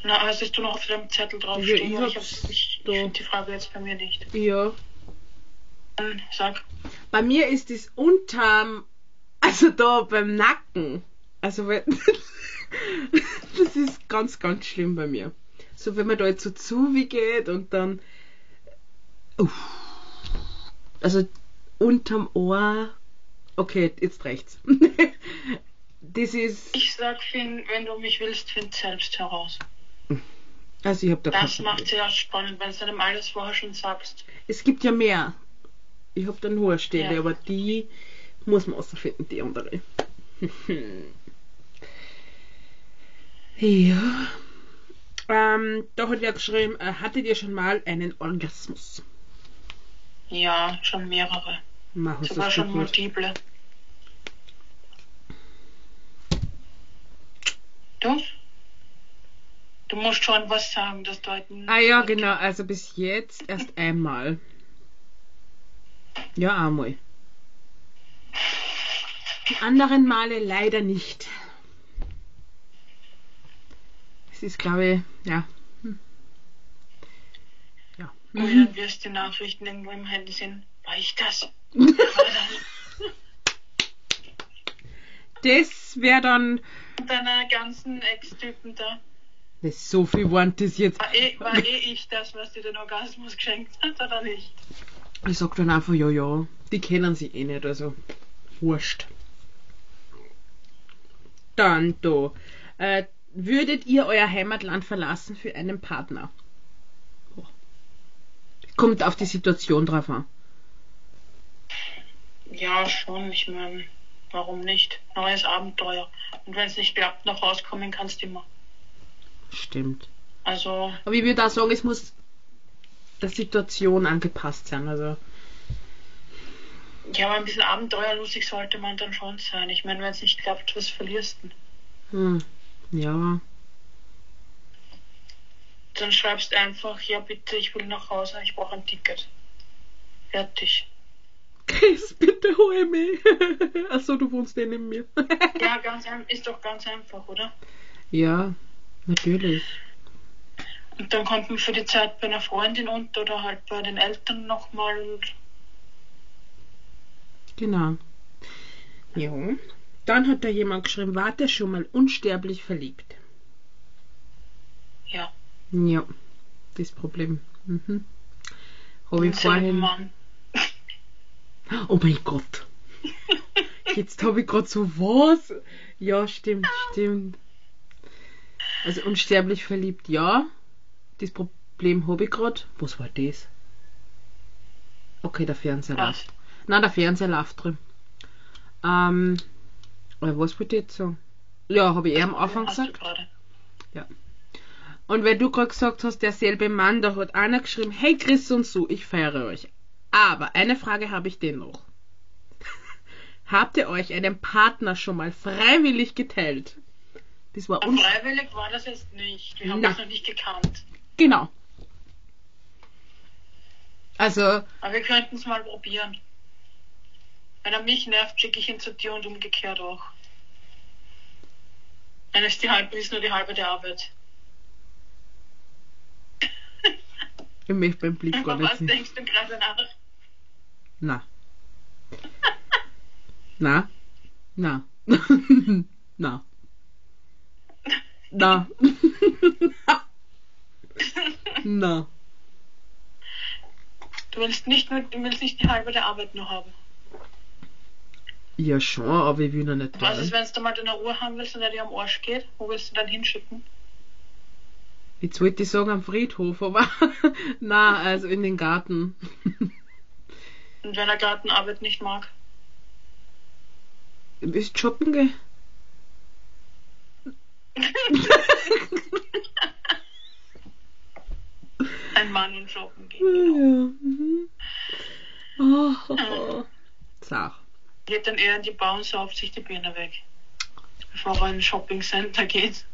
Speaker 2: Na, hast du noch auf deinem Zettel
Speaker 3: Ja,
Speaker 2: draufstehen?
Speaker 3: ich
Speaker 2: Weil ich, ich, ich
Speaker 3: da.
Speaker 2: finde die Frage jetzt bei mir nicht.
Speaker 3: Ja.
Speaker 2: Dann sag.
Speaker 3: Bei mir ist es unterm, also da beim Nacken. Also das ist ganz, ganz schlimm bei mir. So wenn man da jetzt so zu wie geht und dann, uff. also unterm Ohr. Okay, jetzt rechts. das ist,
Speaker 2: Ich sag, Finn, wenn du mich willst, find selbst heraus.
Speaker 3: also ich habe da
Speaker 2: Das macht sehr spannend, wenn du einem alles vorher schon sagst.
Speaker 3: Es gibt ja mehr. Ich habe da nur Stelle,
Speaker 2: Ja.
Speaker 3: aber die muss man außerfinden, die andere. ja. Ähm, da hat wer geschrieben, äh, hattet ihr schon mal einen Orgasmus?
Speaker 2: Ja, schon mehrere.
Speaker 3: Mach uns
Speaker 2: Sogar
Speaker 3: das
Speaker 2: schon
Speaker 3: gut.
Speaker 2: multiple. Du? Du musst schon was sagen, das deuten.
Speaker 3: Ah ja, genau, also bis jetzt erst einmal. Ja, einmal. Die anderen Male leider nicht. Es ist, glaube ich, ja. hm. Ja.
Speaker 2: Ui, dann wirst die Nachrichten irgendwo im Handy sehen. War ich das? Das?
Speaker 3: Wäre dann.
Speaker 2: Und deine ganzen Ex-Typen da.
Speaker 3: Das so viel waren das jetzt.
Speaker 2: War eh, war eh ich das, was dir den Orgasmus geschenkt hat, oder nicht?
Speaker 3: Ich sag dann einfach, ja, ja. Die kennen sie eh nicht, also. Wurscht. Dann da. Äh, würdet ihr euer Heimatland verlassen für einen Partner? Boah. Kommt auf die Situation drauf an.
Speaker 2: Ja, schon. Ich meine, warum nicht? Neues Abenteuer. Und wenn es nicht klappt, noch rauskommen kannst du immer.
Speaker 3: Stimmt.
Speaker 2: Also,
Speaker 3: Aber ich würde auch sagen, es muss der Situation angepasst sein. Also,
Speaker 2: ja, aber ein bisschen abenteuerlustig sollte man dann schon sein. Ich meine, wenn es nicht klappt, was verlierst du?
Speaker 3: hm, ja.
Speaker 2: Dann schreibst einfach, ja bitte, ich will nach Hause, ich brauche ein Ticket. Fertig.
Speaker 3: Chris, bitte hol mich. Achso, du wohnst eh neben mir.
Speaker 2: Ja, ganz ist doch ganz einfach, oder?
Speaker 3: ja, natürlich.
Speaker 2: Und dann kommt man für die Zeit bei einer Freundin unter oder halt bei den Eltern nochmal und
Speaker 3: Genau. Ja. Dann hat da jemand geschrieben, war der schon mal unsterblich verliebt?
Speaker 2: ja,
Speaker 3: Ja, das Problem. Mhm. Habe ich vorhin.
Speaker 2: Mann.
Speaker 3: Oh mein Gott. Jetzt habe ich gerade so was. Ja, stimmt, stimmt. Also unsterblich verliebt, ja. Das Problem habe ich gerade. Was war das? Okay, der Fernseher
Speaker 2: Was?
Speaker 3: Nein, der Fernseher läuft drin. Ähm, was wollte ich jetzt sagen? Ja, habe ich eher am Anfang gesagt.
Speaker 2: gerade.
Speaker 3: Und weil du gerade gesagt hast, derselbe Mann, da hat einer geschrieben, hey Chris und so, ich feiere euch. Aber eine Frage habe ich dennoch. Habt ihr euch einen Partner schon mal freiwillig geteilt? Das war
Speaker 2: Aber
Speaker 3: uns.
Speaker 2: freiwillig war das jetzt nicht. Wir haben
Speaker 3: Na.
Speaker 2: uns noch nicht gekannt.
Speaker 3: Genau. Also,
Speaker 2: Aber wir könnten es mal probieren. Wenn er mich nervt, schicke ich ihn zu dir und umgekehrt auch. Dann ist, die halbe, ist nur die halbe der Arbeit.
Speaker 3: ich möchte beim Blick gar nicht
Speaker 2: was
Speaker 3: sehen.
Speaker 2: denkst du gerade nach?
Speaker 3: Na. Na. Na. Na. Na. Na.
Speaker 2: Du willst nicht nur, du willst nicht die halbe der Arbeit nur haben.
Speaker 3: Ja schon, aber ich will noch nicht
Speaker 2: Was ist, wenn du mal deine Ruhe haben willst und er dir am Arsch geht? Wo willst du dann hinschicken?
Speaker 3: Jetzt wollte ich sagen am Friedhof, aber na, also in den Garten.
Speaker 2: Und wenn er Gartenarbeit nicht mag.
Speaker 3: Du bist shoppen gehen?
Speaker 2: Ein Mann und shoppen
Speaker 3: Ja.
Speaker 2: gehen.
Speaker 3: Mhm. Oh, oh, oh. Sag.
Speaker 2: Geht dann eher in die Bar und sauft sich die Birne weg. Bevor er in ein Shoppingcenter geht.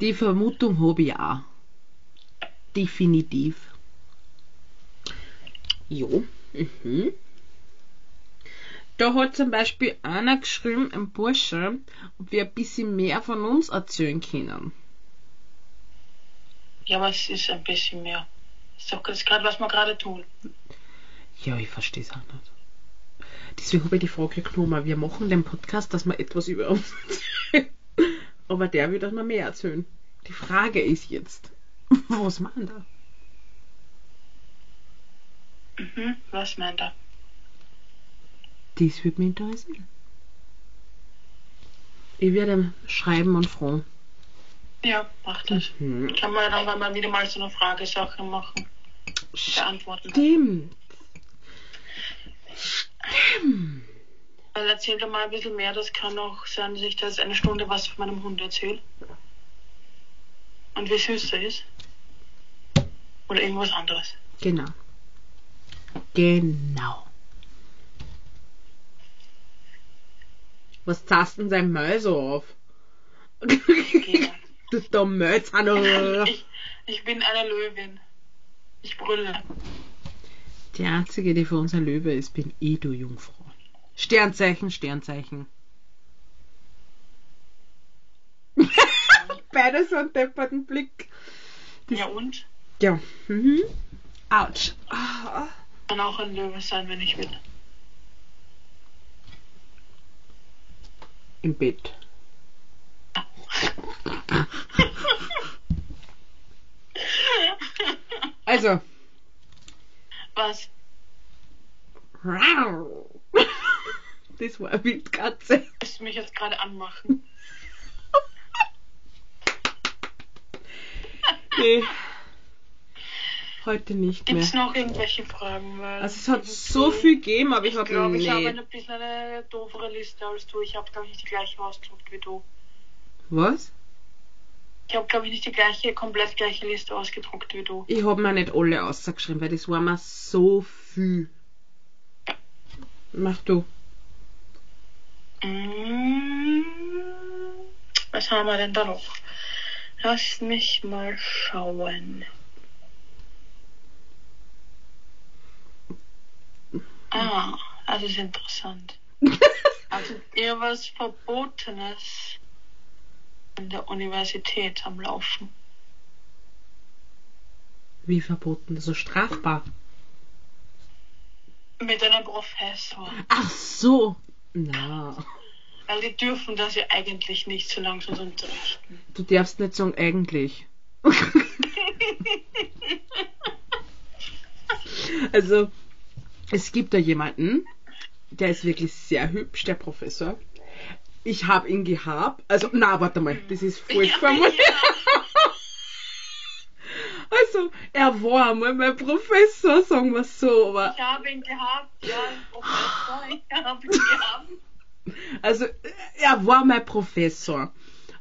Speaker 3: Die Vermutung habe ich auch. Definitiv. Jo. Mhm. Da hat zum Beispiel einer geschrieben, ein Bursche, ob wir ein bisschen mehr von uns erzählen können.
Speaker 2: Ja, aber es ist ein bisschen mehr. Ist doch das gerade, was wir gerade tun.
Speaker 3: Ja, ich verstehe es auch nicht. Deswegen habe ich die Frage genommen, wir machen den Podcast, dass wir etwas über uns erzählen. Aber der will, dass wir mehr erzählen. Die Frage ist jetzt, was machen da?
Speaker 2: Mhm. Was meint er?
Speaker 3: Das würde mich interessieren. Ich werde ihm schreiben und fragen.
Speaker 2: Ja, macht das.
Speaker 3: Mhm.
Speaker 2: Kann man dann mal wieder mal so eine Fragesache machen. Beantworten.
Speaker 3: Stimmt. Stimmt.
Speaker 2: Weil erzähl doch mal ein bisschen mehr. Das kann auch sein, dass ich da jetzt eine Stunde was von meinem Hund erzähle. Und wie süß er ist. Oder irgendwas anderes.
Speaker 3: Genau. Genau. Was zahst denn sein Maul so auf?
Speaker 2: Okay.
Speaker 3: du dumme Müllzahn.
Speaker 2: ich, ich bin eine Löwin. Ich brülle.
Speaker 3: Die einzige, die für uns ein Löwe ist, bin ich, du Jungfrau. Sternzeichen, Sternzeichen. Beide so einen depperten Blick.
Speaker 2: Ja und?
Speaker 3: Ja. Mhm. Autsch. Ah.
Speaker 2: Kann auch ein Löwe sein, wenn ich will.
Speaker 3: Im Bett. Also.
Speaker 2: Was?
Speaker 3: Das war eine Wildkatze.
Speaker 2: Willst du mich jetzt gerade anmachen?
Speaker 3: Nee. Heute nicht
Speaker 2: Gibt
Speaker 3: mehr.
Speaker 2: es noch irgendwelche Fragen?
Speaker 3: Also es hat so viel gegeben, aber ich,
Speaker 2: Ich
Speaker 3: habe
Speaker 2: glaube, ich habe ein bisschen eine doofere Liste als du. Ich habe, glaube ich, nicht die gleiche ausgedruckt wie du.
Speaker 3: Was?
Speaker 2: Ich habe, glaube ich, nicht die gleiche, komplett gleiche Liste ausgedruckt wie du.
Speaker 3: Ich habe mir nicht alle ausgeschrieben, weil das war mir so viel. Mach du.
Speaker 2: Mm, Was haben wir denn da noch? Lass mich mal schauen. Ah, das ist interessant. Also eher was Verbotenes an der Universität am Laufen.
Speaker 3: Wie verboten? So strafbar.
Speaker 2: Mit einem Professor.
Speaker 3: Ach so. Na.
Speaker 2: Weil die dürfen das ja eigentlich nicht, solange sie uns unterrichten.
Speaker 3: Du darfst nicht sagen eigentlich. also, es gibt da jemanden, der ist wirklich sehr hübsch, der Professor. Ich habe ihn gehabt. Also, na, warte mal, das ist falsch
Speaker 2: Ja.
Speaker 3: Also, er war einmal mein Professor, sagen wir so, aber
Speaker 2: Ich habe ihn gehabt, ja, Professor, ich habe ihn gehabt.
Speaker 3: Also, er war mein Professor.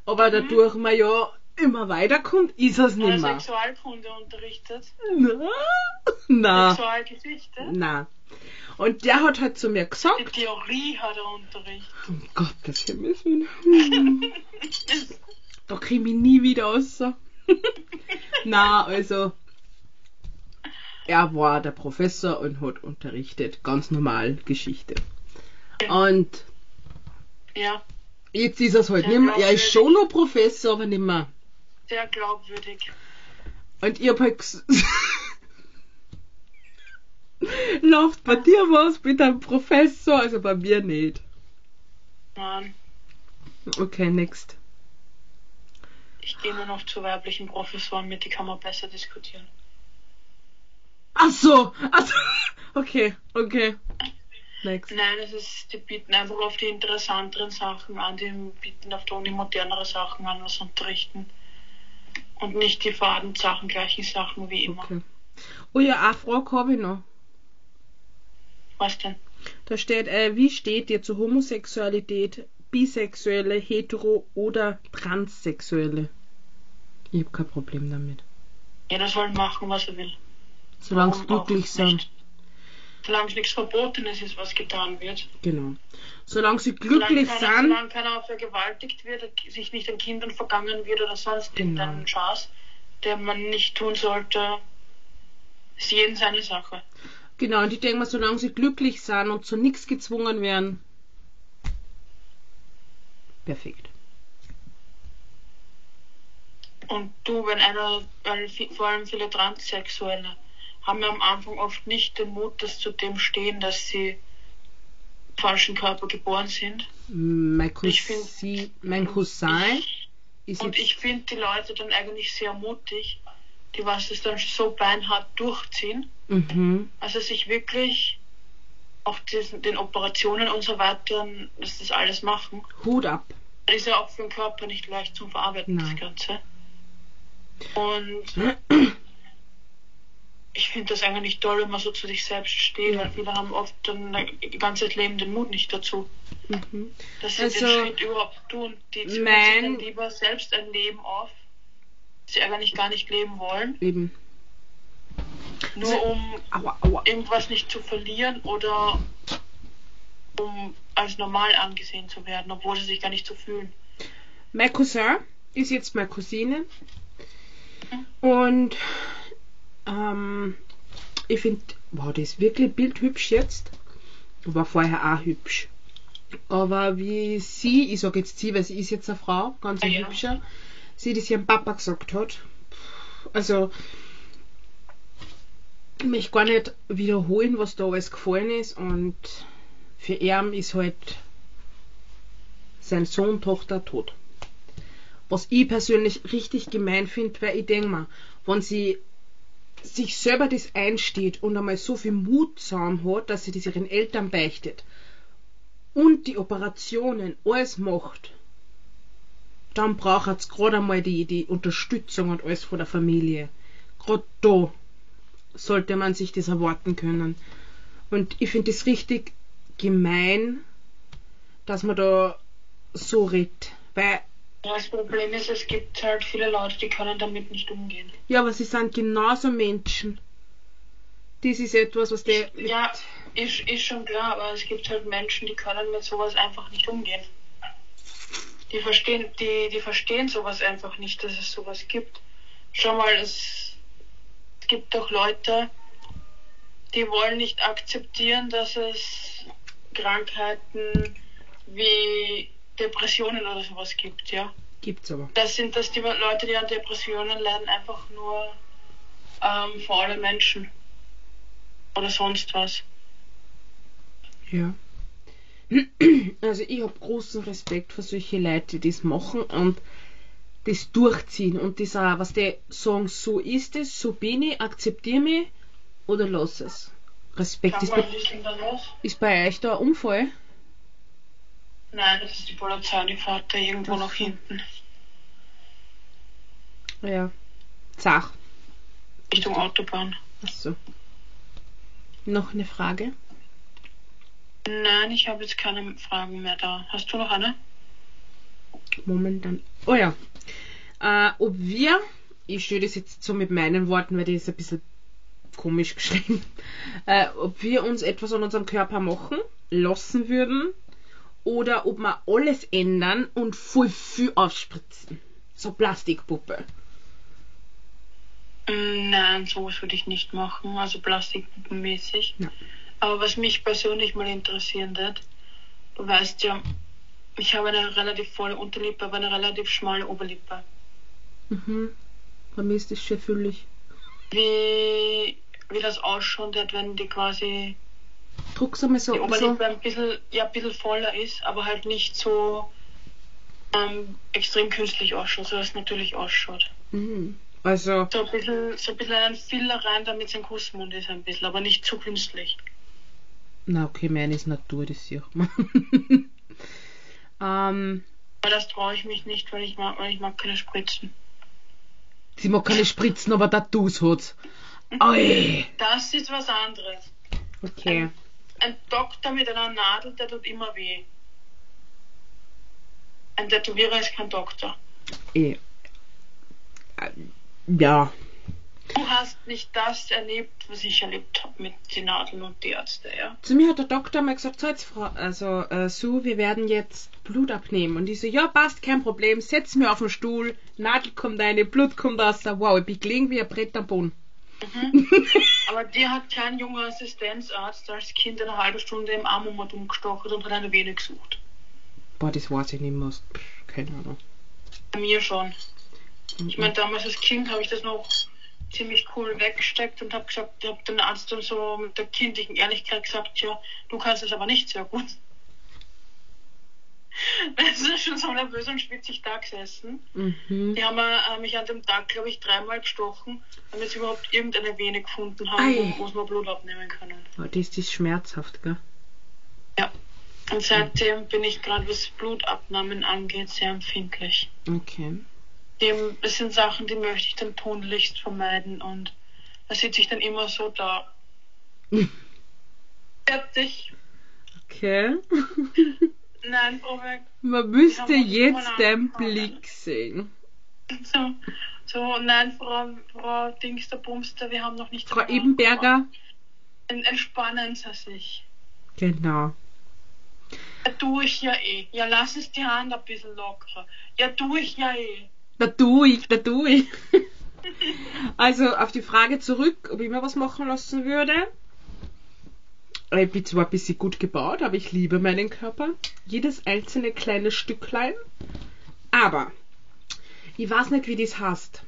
Speaker 3: Aber
Speaker 2: Mhm.
Speaker 3: dadurch man ja immer weiterkommt, ist es
Speaker 2: Hat
Speaker 3: nicht
Speaker 2: er
Speaker 3: mehr.
Speaker 2: Sexualkunde unterrichtet,
Speaker 3: Na, na,
Speaker 2: Sexualgeschichte.
Speaker 3: na. Und der hat halt zu mir
Speaker 2: Die
Speaker 3: gesagt,
Speaker 2: Theorie hat er unterrichtet.
Speaker 3: um Gottes Willen, hm, da krieg ich nie wieder raus. na, also, er war der Professor und hat unterrichtet, ganz normal Geschichte. Und
Speaker 2: Ja,
Speaker 3: jetzt ist es halt
Speaker 2: Sehr
Speaker 3: nicht mehr, er ist schon noch Professor, aber nicht mehr.
Speaker 2: sehr glaubwürdig.
Speaker 3: Und ich hab halt Läuft bei dir was mit einem Professor? Also bei mir nicht.
Speaker 2: Nein,
Speaker 3: Okay, next.
Speaker 2: ich gehe nur noch zu weiblichen Professoren mit, die kann man besser diskutieren.
Speaker 3: Ach so, ach so. Okay, okay. Next.
Speaker 2: Nein, es ist, die bieten einfach auf die interessanteren Sachen an, die bieten auf die Uni modernere Sachen an, was unterrichten. Und nicht die faden Sachen, gleichen Sachen wie immer.
Speaker 3: Okay. Oh ja, eine Frage habe ich noch.
Speaker 2: Denn?
Speaker 3: Da steht, äh, wie steht ihr zu Homosexualität, Bisexuelle, Hetero oder Transsexuelle? Ich habe kein Problem damit.
Speaker 2: Jeder soll machen, was er will.
Speaker 3: Solange
Speaker 2: auch
Speaker 3: glücklich sind.
Speaker 2: Solange es nichts Verbotenes ist, was getan wird.
Speaker 3: Genau. Solange sie glücklich
Speaker 2: solange keiner,
Speaker 3: sind.
Speaker 2: Solange keiner vergewaltigt wird, sich nicht an Kindern vergangen wird oder sonst
Speaker 3: Genau.
Speaker 2: irgendeinen Schaß, der man nicht tun sollte, ist jeden seine Sache.
Speaker 3: Genau, und ich denke mal, solange sie glücklich sind und zu nichts gezwungen werden. Perfekt.
Speaker 2: Und du, wenn einer, weil vor allem viele Transsexuelle haben ja am Anfang oft nicht den Mut, dass zu dem stehen, dass sie falschen Körper geboren sind.
Speaker 3: Mein
Speaker 2: Ich find-
Speaker 3: Cousin, mein Cousin
Speaker 2: Ich,
Speaker 3: ist
Speaker 2: und ich finde die Leute dann eigentlich sehr mutig, die was es dann so beinhart durchziehen.
Speaker 3: mhm,
Speaker 2: Also sich wirklich auch diesen, den Operationen und so weiter, dass das alles machen.
Speaker 3: Hut ab.
Speaker 2: Das ist ja auch für den Körper nicht leicht zum Verarbeiten,
Speaker 3: Nein.
Speaker 2: das Ganze. Und ich finde das eigentlich toll, wenn man so zu sich selbst steht, weil viele haben oft dann ein ganzes Leben den Mut nicht dazu,
Speaker 3: Mhm.
Speaker 2: dass sie
Speaker 3: Also,
Speaker 2: den Schritt überhaupt tun. Die dann lieber selbst ein Leben auf, das sie eigentlich gar nicht leben wollen,
Speaker 3: Eben.
Speaker 2: nur um
Speaker 3: Aua, aua.
Speaker 2: irgendwas nicht zu verlieren oder um als normal angesehen zu werden, obwohl sie sich gar nicht so fühlen.
Speaker 3: Mein Cousin ist jetzt meine Cousine. Und ähm, ich finde, wow, die ist wirklich bildhübsch jetzt. War vorher auch hübsch. Aber wie sie, ich sage jetzt sie, weil sie ist jetzt eine Frau, ganz ein
Speaker 2: Ah, ja.
Speaker 3: hübscher, sie das ihrem Papa gesagt hat. Also, ich möchte gar nicht wiederholen, was da alles gefallen ist. Und für ihn ist halt sein Sohn, Tochter tot. Was ich persönlich richtig gemein finde, weil ich denke mal, wenn sie sich selber das einsteht und einmal so viel Mut zusammen hat, dass sie das ihren Eltern beichtet und die Operationen alles macht, dann braucht es gerade einmal die, die Unterstützung und alles von der Familie. Gerade da sollte man sich das erwarten können. Und ich finde es richtig gemein, dass man da so redet. Weil,
Speaker 2: das Problem ist, es gibt halt viele Leute, die können damit nicht umgehen.
Speaker 3: ja, aber sie sind genauso Menschen. Das ist etwas, was der.
Speaker 2: Ja, ist, ist schon klar, aber es gibt halt Menschen, die können mit sowas einfach nicht umgehen. Die verstehen, die, die verstehen sowas einfach nicht, dass es sowas gibt. Schau mal, es, gibt doch Leute, die wollen nicht akzeptieren, dass es Krankheiten wie Depressionen oder sowas gibt, ja.
Speaker 3: Gibt's aber.
Speaker 2: Das sind das die Leute, die an Depressionen leiden, einfach nur ähm, faule Menschen. Oder sonst was.
Speaker 3: Ja. Also ich habe großen Respekt für solche Leute, die das machen und das durchziehen und das auch, was die sagen, so ist es, so bin ich, akzeptiere mich oder lass es. Respekt ist bei,
Speaker 2: ist
Speaker 3: bei euch da ein Unfall?
Speaker 2: Nein, das ist die Polizei, die fährt da irgendwo
Speaker 3: Ach
Speaker 2: nach hinten.
Speaker 3: Ja. Zach.
Speaker 2: Richtung Autobahn.
Speaker 3: Achso. Noch eine Frage?
Speaker 2: Nein, ich habe jetzt keine Fragen mehr da. Hast du noch eine?
Speaker 3: Momentan. Oh ja. Äh, ob wir, ich stelle das jetzt so mit meinen Worten, weil die ist ein bisschen komisch geschrieben, äh, ob wir uns etwas an unserem Körper machen lassen würden oder ob wir alles ändern und voll viel aufspritzen. So Plastikpuppe.
Speaker 2: Nein, sowas würde ich nicht machen. Also plastikpuppenmäßig.
Speaker 3: Ja.
Speaker 2: Aber was mich persönlich mal interessieren wird, du weißt ja, ich habe eine relativ volle Unterlippe, aber eine relativ schmale Oberlippe.
Speaker 3: Mhm. Bei mir ist das schon füllig.
Speaker 2: Wie, wie das ausschaut, wird, wenn die quasi
Speaker 3: Druck's einmal so.
Speaker 2: die
Speaker 3: so.
Speaker 2: Oberlippe ein bisschen, ja, ein bisschen voller ist, aber halt nicht so ähm, extrem künstlich ausschaut, so dass es natürlich ausschaut.
Speaker 3: Mhm. Also,
Speaker 2: So ein bisschen, so ein bisschen einen Filler rein, damit es ein Kussmund ist, ein bisschen, aber nicht zu künstlich.
Speaker 3: Na okay, meine ist Natur, das sieht man. ähm,
Speaker 2: Aber das traue ich mich nicht, weil ich mag, weil ich mag keine Spritzen.
Speaker 3: Sie mag keine Spritzen, aber Tattoos hat. Oi.
Speaker 2: Das ist was anderes.
Speaker 3: Okay.
Speaker 2: Ein Doktor mit einer Nadel, der tut immer weh. Ein Tätowierer ist kein Doktor.
Speaker 3: Eh. Ja.
Speaker 2: Du hast nicht das erlebt, was ich erlebt habe mit den Nadeln und die Ärzte, ja?
Speaker 3: Zu mir hat der Doktor mal gesagt, so jetzt Frau, also äh, Sue, wir werden jetzt Blut abnehmen. Und ich so, ja, passt, kein Problem, setz mir auf den Stuhl, Nadel kommt rein, Blut kommt raus. Wow, ich bin gelegen wie ein Brett am Boden.
Speaker 2: Aber dir hat kein junger Assistenzarzt als Kind eine halbe Stunde im Arm um umgestochen und hat eine Vene gesucht.
Speaker 3: Boah, das weiß ich nicht mehr. Pff, keine Ahnung.
Speaker 2: Bei mir schon. Ich meine, damals als Kind habe ich das noch ziemlich cool weggesteckt und habe gesagt, ich habe den Arzt dann so mit der kindlichen Ehrlichkeit gesagt, ja, du kannst es aber nicht sehr gut. Das ist schon so nervös und spitzig da gesessen.
Speaker 3: Mhm.
Speaker 2: Die haben äh, mich an dem Tag, glaube ich, dreimal gestochen, damit sie überhaupt irgendeine Vene gefunden haben, wo sie mal Blut abnehmen können.
Speaker 3: Oh, das ist schmerzhaft, gell?
Speaker 2: Ja. Und seitdem bin ich gerade, was Blutabnahmen angeht, sehr empfindlich.
Speaker 3: Okay.
Speaker 2: Dem, das sind Sachen, die möchte ich dann tunlichst vermeiden und da sitze ich dann immer so da. Fertig.
Speaker 3: Okay.
Speaker 2: Nein, Frau Beck.
Speaker 3: Man müsste jetzt den. Blick sehen.
Speaker 2: So, so, nein, Frau, Frau Dingster Bumster, wir haben noch nicht
Speaker 3: Frau Ebenberger?
Speaker 2: En- Entspannen Sie sich.
Speaker 3: Genau.
Speaker 2: Ja, tu ich ja eh. Ja, lass es die Hand ein bisschen lockerer. Ja, tu ich ja eh.
Speaker 3: Da tu ich, da tu ich. Also auf die Frage zurück, ob ich mir was machen lassen würde. Ich bin zwar ein bisschen gut gebaut, aber ich liebe meinen Körper. Jedes einzelne kleine Stücklein. Aber ich weiß nicht, wie das heißt.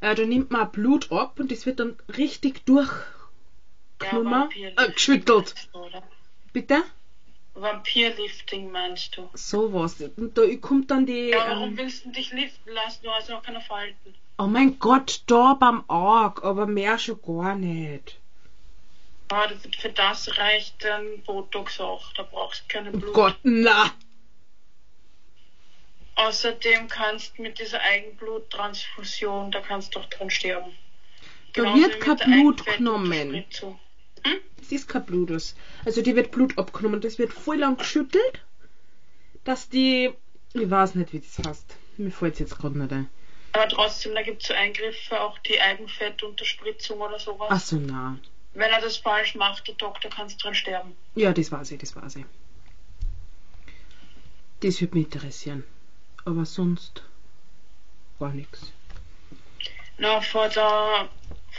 Speaker 3: Äh, da nimmt man Blut ab und das wird dann richtig.
Speaker 2: Vampirlifting
Speaker 3: äh,
Speaker 2: Oder?
Speaker 3: Bitte?
Speaker 2: Vampirlifting meinst du?
Speaker 3: Sowas. Und da kommt dann die.
Speaker 2: Ja, warum
Speaker 3: ähm,
Speaker 2: willst du dich liften lassen? Du hast noch keine Falten.
Speaker 3: oh mein Gott, da beim Auge, aber mehr schon gar nicht.
Speaker 2: Das- für das reicht dann Botox auch. Da brauchst du keine
Speaker 3: Oh
Speaker 2: Blut.
Speaker 3: Gott, na.
Speaker 2: Außerdem kannst du mit dieser Eigenbluttransfusion, da kannst du doch dran sterben.
Speaker 3: Da
Speaker 2: Genauso
Speaker 3: wird kein Blut genommen. Es ist kein Blut aus. Also die wird Blut abgenommen. Das wird voll lang geschüttelt, dass die. Ich weiß nicht, wie das heißt. Mir fällt es jetzt gerade nicht ein.
Speaker 2: Aber trotzdem, da gibt es so Eingriffe, auch die Eigenfettunterspritzung oder sowas.
Speaker 3: Ach so, na.
Speaker 2: Wenn er das falsch macht, der Doktor, kannst du dran sterben.
Speaker 3: Ja, das weiß ich, das weiß ich. Das würde mich interessieren. Aber sonst gar nichts.
Speaker 2: Na, vor der,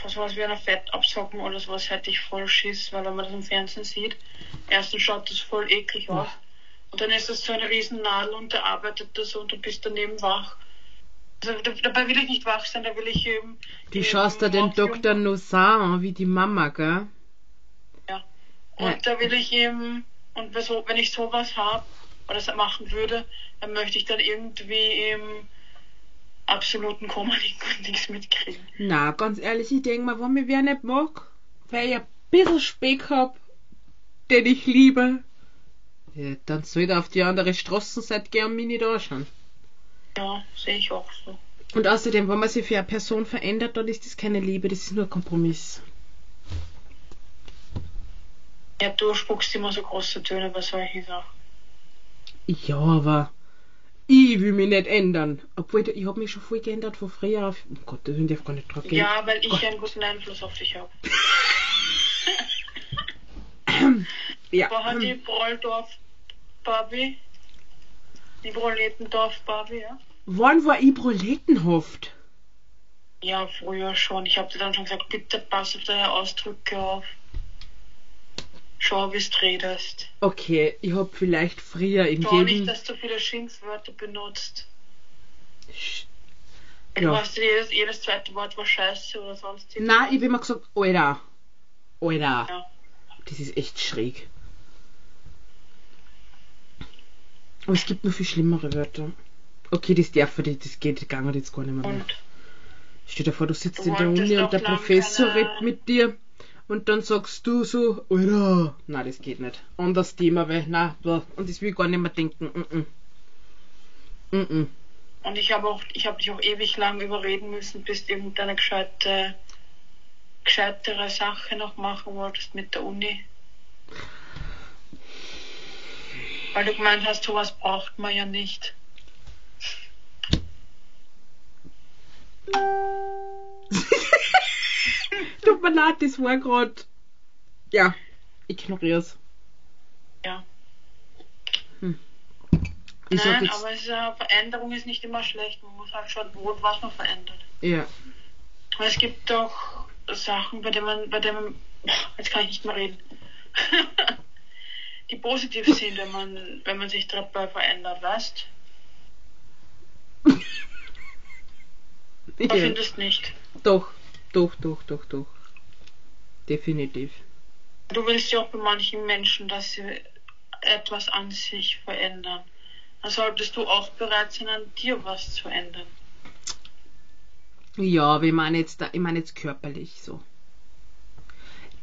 Speaker 2: vor sowas wie einer Fettabsaugung oder sowas hätte ich voll Schiss, weil wenn man das im Fernsehen sieht, erstens schaut das voll eklig aus. Und dann ist das so eine riesen Nadel und der arbeitet das und du bist daneben wach. Also, da, dabei will ich nicht wach sein, da will ich eben.
Speaker 3: Du
Speaker 2: eben
Speaker 3: schaust da den Dr. Nozar an, wie die Mama, gell?
Speaker 2: Ja. Und da will ich eben, und bei so, wenn ich sowas habe, oder das machen würde, dann möchte ich dann irgendwie im absoluten Koma liegen und nichts mitkriegen.
Speaker 3: Na, ganz ehrlich, ich denke mal, wenn mir wer nicht mag, weil ich ein bisschen Speck hab, den ich liebe, ja, dann soll er auf die andere Straßenseite gehen und mich nicht anschauen.
Speaker 2: Ja, sehe ich auch so.
Speaker 3: Und außerdem, wenn man sich für eine Person verändert, dann ist das keine Liebe, das ist nur ein Kompromiss.
Speaker 2: Ja, du spuckst immer so große Töne bei solchen Sachen.
Speaker 3: Ja, aber ich will mich nicht ändern. Obwohl, ich habe mich schon voll geändert von früher auf... Oh Gott, da darf gar nicht drauf gehen.
Speaker 2: Ja, weil ich
Speaker 3: Gott.
Speaker 2: einen guten Einfluss auf dich habe.
Speaker 3: ja.
Speaker 2: Vorher die Brolldorf Barbie. Die Broletendorf Barbie, ja?
Speaker 3: Wann war ich proletenhaft?
Speaker 2: Ja, früher schon. Ich habe dir dann schon gesagt, bitte pass auf deine Ausdrücke auf. Schau, wie du redest.
Speaker 3: Okay, ich habe vielleicht früher in
Speaker 2: Schau nicht,
Speaker 3: jedem...
Speaker 2: dass du viele Schimpfwörter benutzt.
Speaker 3: Sch-
Speaker 2: Du
Speaker 3: Ja.
Speaker 2: hast jedes, jedes zweite Wort war scheiße oder sonst
Speaker 3: Nein, ich habe immer gesagt, Alter. Alter.
Speaker 2: Ja.
Speaker 3: Das ist echt schräg. Aber es gibt noch viel schlimmere Wörter. Okay, das darf ich, das geht gar nicht jetzt gar nicht mehr.
Speaker 2: Und
Speaker 3: Stell dir vor, du sitzt
Speaker 2: Du
Speaker 3: in der Uni und der Professor redet mit dir und dann sagst du so, Alter. Nein, das geht nicht. Anderes Thema, weil, na, und das will ich gar nicht mehr denken. Mm -mm. Mm -mm.
Speaker 2: Und ich habe auch, ich habe dich auch ewig lang überreden müssen, bis du irgendeine gescheite, gescheitere Sache noch machen wolltest mit der Uni. Weil du gemeint hast, sowas braucht man ja nicht.
Speaker 3: Tut mir leid, das war gerade. Ja, ignorier's.
Speaker 2: Ja.
Speaker 3: Ich sag
Speaker 2: Nein,
Speaker 3: jetzt,
Speaker 2: aber es ist, ja- Veränderung ist nicht immer schlecht. Man muss halt schauen, wo was man verändert.
Speaker 3: ja.
Speaker 2: Aber es gibt doch Sachen, bei denen man, bei denen man, jetzt kann ich nicht mehr reden, die positiv sind, wenn man, wenn man sich dabei verändert, weißt? Man
Speaker 3: ja.
Speaker 2: findest nicht.
Speaker 3: Doch, doch, doch, doch, doch. Definitiv.
Speaker 2: Du willst ja auch bei manchen Menschen, dass sie etwas an sich verändern. Dann solltest du auch bereit sein, an dir was zu ändern.
Speaker 3: Ja, wir meinen jetzt da, ich meine jetzt körperlich so.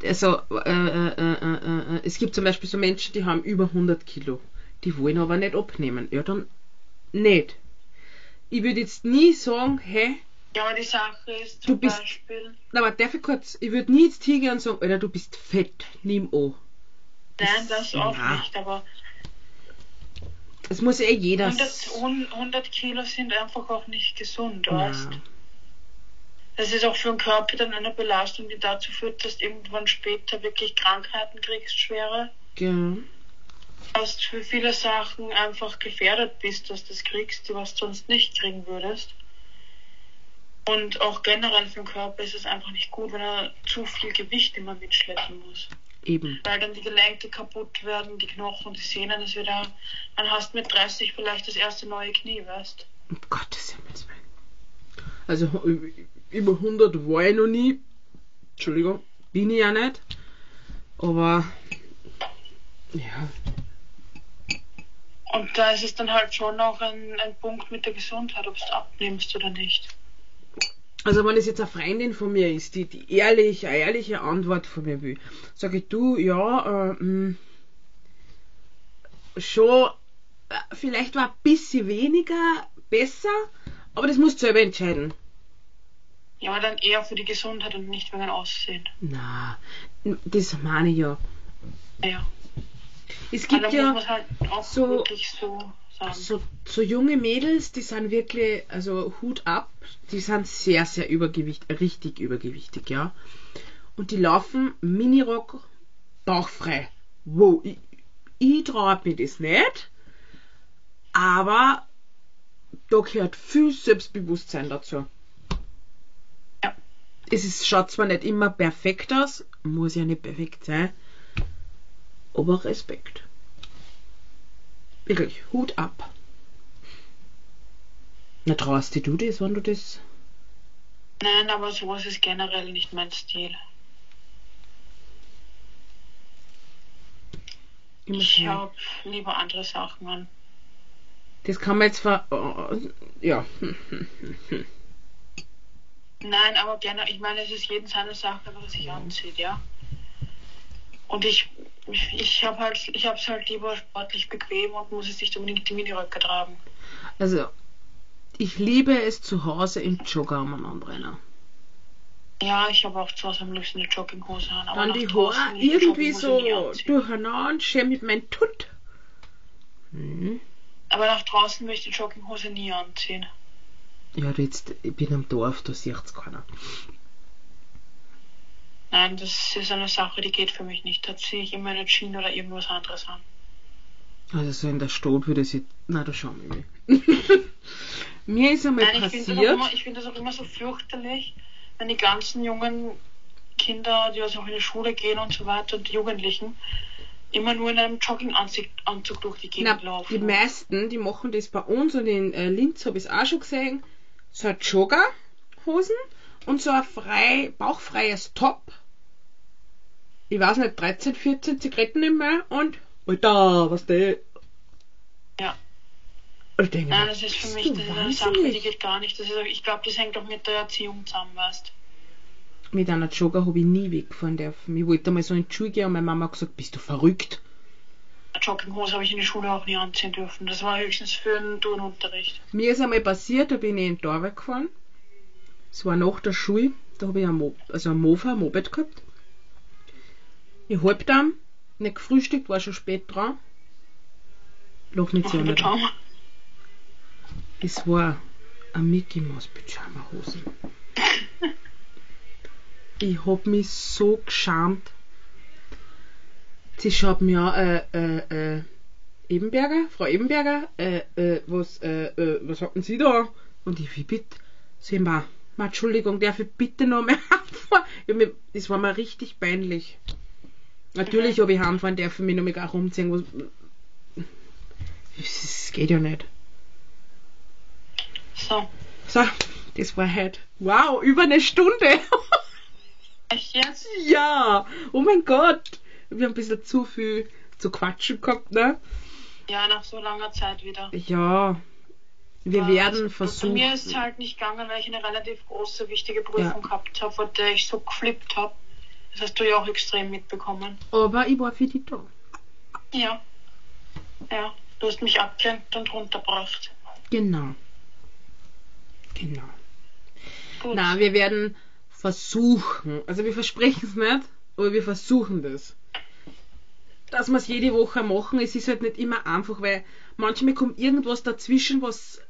Speaker 3: Also, äh, äh, äh, äh, äh, es gibt zum Beispiel so Menschen, die haben über 100 Kilo. Die wollen aber nicht abnehmen. Ja, dann nicht. Ich würde jetzt nie sagen, hey,
Speaker 2: Ja, aber die Sache ist
Speaker 3: Du
Speaker 2: zum
Speaker 3: bist-
Speaker 2: Beispiel,
Speaker 3: na, aber darf ich kurz, ich würde nie jetzt hingehen und sagen, Alter, du bist fett, nimm an.
Speaker 2: nein, das auch
Speaker 3: Ja.
Speaker 2: nicht, aber
Speaker 3: Das muss eh jeder.
Speaker 2: 100, 100 Kilo sind einfach auch nicht gesund,
Speaker 3: Ja.
Speaker 2: weißt Das ist auch für den Körper dann eine Belastung, die dazu führt, dass du irgendwann später wirklich Krankheiten kriegst, schwere.
Speaker 3: Ja.
Speaker 2: Dass du für viele Sachen einfach gefährdet bist, dass du das kriegst, was du sonst nicht kriegen würdest. Und auch generell für den Körper ist es einfach nicht gut, wenn er zu viel Gewicht immer mitschleppen muss.
Speaker 3: Eben.
Speaker 2: Weil dann die Gelenke kaputt werden, die Knochen, die Sehnen, das wieder, dann hast du mit 30 vielleicht das erste neue Knie, weißt
Speaker 3: Um Gottes Himmels Willen. Also über 100 war ich noch nie. Entschuldigung, bin ich ja nicht. Aber ja,
Speaker 2: Und da ist es dann halt schon auch ein, ein Punkt mit der Gesundheit, ob du abnimmst oder nicht.
Speaker 3: Also wenn es jetzt eine Freundin von mir ist, die, die ehrlich, eine ehrliche Antwort von mir will, sage ich, du, ja, äh, mh, schon, äh, vielleicht war ein bisschen weniger besser, aber das musst du selber entscheiden.
Speaker 2: Ja, aber dann eher für die Gesundheit und nicht wegen dem Aussehen.
Speaker 3: Na, das meine ich ja.
Speaker 2: Ja.
Speaker 3: Es gibt
Speaker 2: da
Speaker 3: ja
Speaker 2: halt auch
Speaker 3: so-
Speaker 2: wirklich so sagen.
Speaker 3: so, so junge Mädels, die sind wirklich, also Hut ab, die sind sehr, sehr übergewichtig, richtig übergewichtig, ja. Und die laufen Minirock bauchfrei. Wow, ich, ich traue mir das nicht, aber da gehört viel Selbstbewusstsein dazu.
Speaker 2: Ja.
Speaker 3: Es ist, schaut zwar nicht immer perfekt aus, muss ja nicht perfekt sein, aber Respekt. Wirklich, Hut ab. Na, traust du das, wenn du das.
Speaker 2: Nein, aber sowas ist generell nicht mein Stil. Ich
Speaker 3: schnell-
Speaker 2: habe lieber andere Sachen an.
Speaker 3: Das kann man jetzt ver. oh, ja.
Speaker 2: Nein, aber gerne, ich meine, es ist jedem seine Sache, was sich anzieht, ja. Und ich, ich, habe halt, ich habe es halt lieber sportlich bequem und muss jetzt nicht unbedingt die Miniröcke tragen.
Speaker 3: Also, ich liebe es zu Hause im Jogger umeinander rennen.
Speaker 2: Ja, ich habe auch zu Hause am liebsten eine Jogginghose an. Aber
Speaker 3: Dann
Speaker 2: nach
Speaker 3: die Haare
Speaker 2: die
Speaker 3: irgendwie
Speaker 2: Jogginghose
Speaker 3: so
Speaker 2: nie anziehen.
Speaker 3: durcheinander, schön mit meinem Tutt. Mhm.
Speaker 2: Aber nach draußen will ich die Jogginghose nie anziehen.
Speaker 3: Ja, jetzt, ich bin am Dorf, da sieht's keiner.
Speaker 2: Nein, das ist eine Sache, die geht für mich nicht. Da ziehe ich immer eine Jeans oder irgendwas anderes an.
Speaker 3: Also so in der Stadt würde sie. Na, da schauen wir mal. Mir ist einmal
Speaker 2: Nein, ich finde das, auch
Speaker 3: passiert.
Speaker 2: immer- ich find das auch immer so fürchterlich, wenn die ganzen jungen Kinder, die also auch in die Schule gehen und so weiter, und die Jugendlichen, immer nur in einem Jogginganzug Anzug durch die Gegend
Speaker 3: Na,
Speaker 2: laufen.
Speaker 3: die meisten, die machen das bei uns und in äh, Linz habe ich es auch schon gesehen. So ein Joggerhosen und so ein frei, bauchfreies Top. Ich weiß nicht, 13, 14 Zigaretten im Mehr und Alter, was der.
Speaker 2: Ja.
Speaker 3: Ich denke,
Speaker 2: Nein, das ist für mich das ist eine Sache, die geht gar nicht. Das ist, ich glaube, das hängt auch mit der Erziehung zusammen, weißt
Speaker 3: Mit einer Jogger habe ich nie weggefahren dürfen. Ich wollte mal so in die Schule gehen und meine Mama hat gesagt, bist du verrückt?
Speaker 2: Jogginghose habe ich in die Schule auch nie anziehen dürfen. Das war höchstens für einen Turnunterricht.
Speaker 3: Mir ist einmal passiert, da bin ich in den Torweg gefahren. Es war nach der Schule, da habe ich ein, Mo also ein Mofa, ein Moped gehabt. Ich halb dann, nicht gefrühstückt, war schon spät dran. Lach nicht so nicht. Es war eine Mickey Mouse Pyjama Hose. ich hab mich so geschämt. Sie schaut mir an, äh, äh, äh, Ebenberger, Frau Ebenberger, äh, äh, was, äh, äh, was hatten Sie da? Und ich, wie bitte? Sie mal, ma, Entschuldigung, darf ich bitte noch mehr mir- Das war mir richtig peinlich. Natürlich
Speaker 2: Mhm.
Speaker 3: habe ich heimfahren dürfen, mich noch mal gar rumziehen. Was, das geht ja nicht.
Speaker 2: So.
Speaker 3: So, das war halt, wow, über eine Stunde.
Speaker 2: Echt jetzt?
Speaker 3: ja, oh mein Gott. Wir haben ein bisschen zu viel zu quatschen gehabt, ne?
Speaker 2: Ja, nach so langer Zeit wieder.
Speaker 3: Ja, wir
Speaker 2: Ja,
Speaker 3: werden
Speaker 2: also,
Speaker 3: versuchen.
Speaker 2: Bei mir ist es halt nicht gegangen, weil ich eine relativ große, wichtige Prüfung gehabt habe, vor der ich so geflippt habe. Das hast du ja auch extrem mitbekommen.
Speaker 3: aber ich war für die da.
Speaker 2: Ja. Ja. Du hast mich abgelenkt und runtergebracht.
Speaker 3: Genau. Genau.
Speaker 2: Gut.
Speaker 3: Na, wir werden versuchen, also wir versprechen es nicht, aber wir versuchen das. Dass wir es jede Woche machen, es ist halt nicht immer einfach, weil manchmal kommt irgendwas dazwischen, was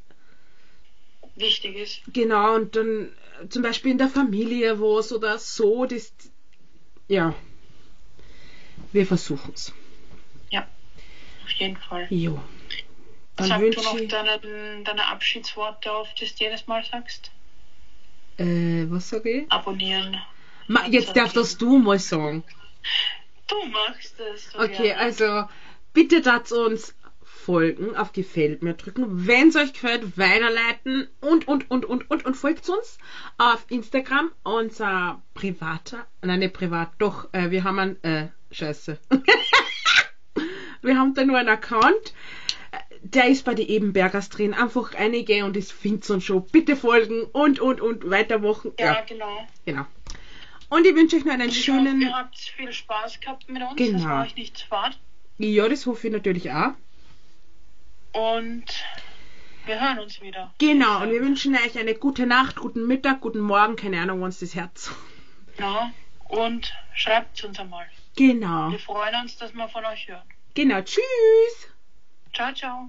Speaker 2: Wichtig ist.
Speaker 3: Genau, und dann äh, zum Beispiel in der Familie was oder so, das. Ja. Wir versuchen's.
Speaker 2: Auf jeden Fall.
Speaker 3: Jo. Dann
Speaker 2: Sag du noch deine, deine Abschiedsworte auf, das du jedes Mal sagst.
Speaker 3: Äh, was sage ich?
Speaker 2: Abonnieren.
Speaker 3: Ma, jetzt darfst das du mal sagen.
Speaker 2: Du machst es. so
Speaker 3: Okay,
Speaker 2: gerne.
Speaker 3: also bitte das uns folgen, auf Gefällt mir drücken, wenn es euch gefällt, weiterleiten und, und, und, und, und, und folgt uns auf Instagram, unser privater, nein, nicht privat, doch, äh, wir haben einen, äh, scheiße. wir haben da nur einen Account, der ist bei den Ebenbergers drin, einfach einige und es findet uns schon, bitte folgen und, und, und weitermachen.
Speaker 2: Ja,
Speaker 3: Ja,
Speaker 2: genau.
Speaker 3: genau. Und ich wünsche euch noch einen
Speaker 2: Ich hoffe,
Speaker 3: schönen,
Speaker 2: ihr habt viel Spaß gehabt mit uns.
Speaker 3: Genau.
Speaker 2: Das war euch nicht zu fad.
Speaker 3: ja, das hoffe ich natürlich auch.
Speaker 2: Und wir hören uns wieder.
Speaker 3: Genau, und wir wünschen euch eine gute Nacht, guten Mittag, guten Morgen, keine Ahnung, wann es das Herz.
Speaker 2: Ja, und schreibt uns einmal.
Speaker 3: Genau,
Speaker 2: Wir freuen uns, dass wir von euch hören.
Speaker 3: genau, tschüss.
Speaker 2: Ciao, ciao.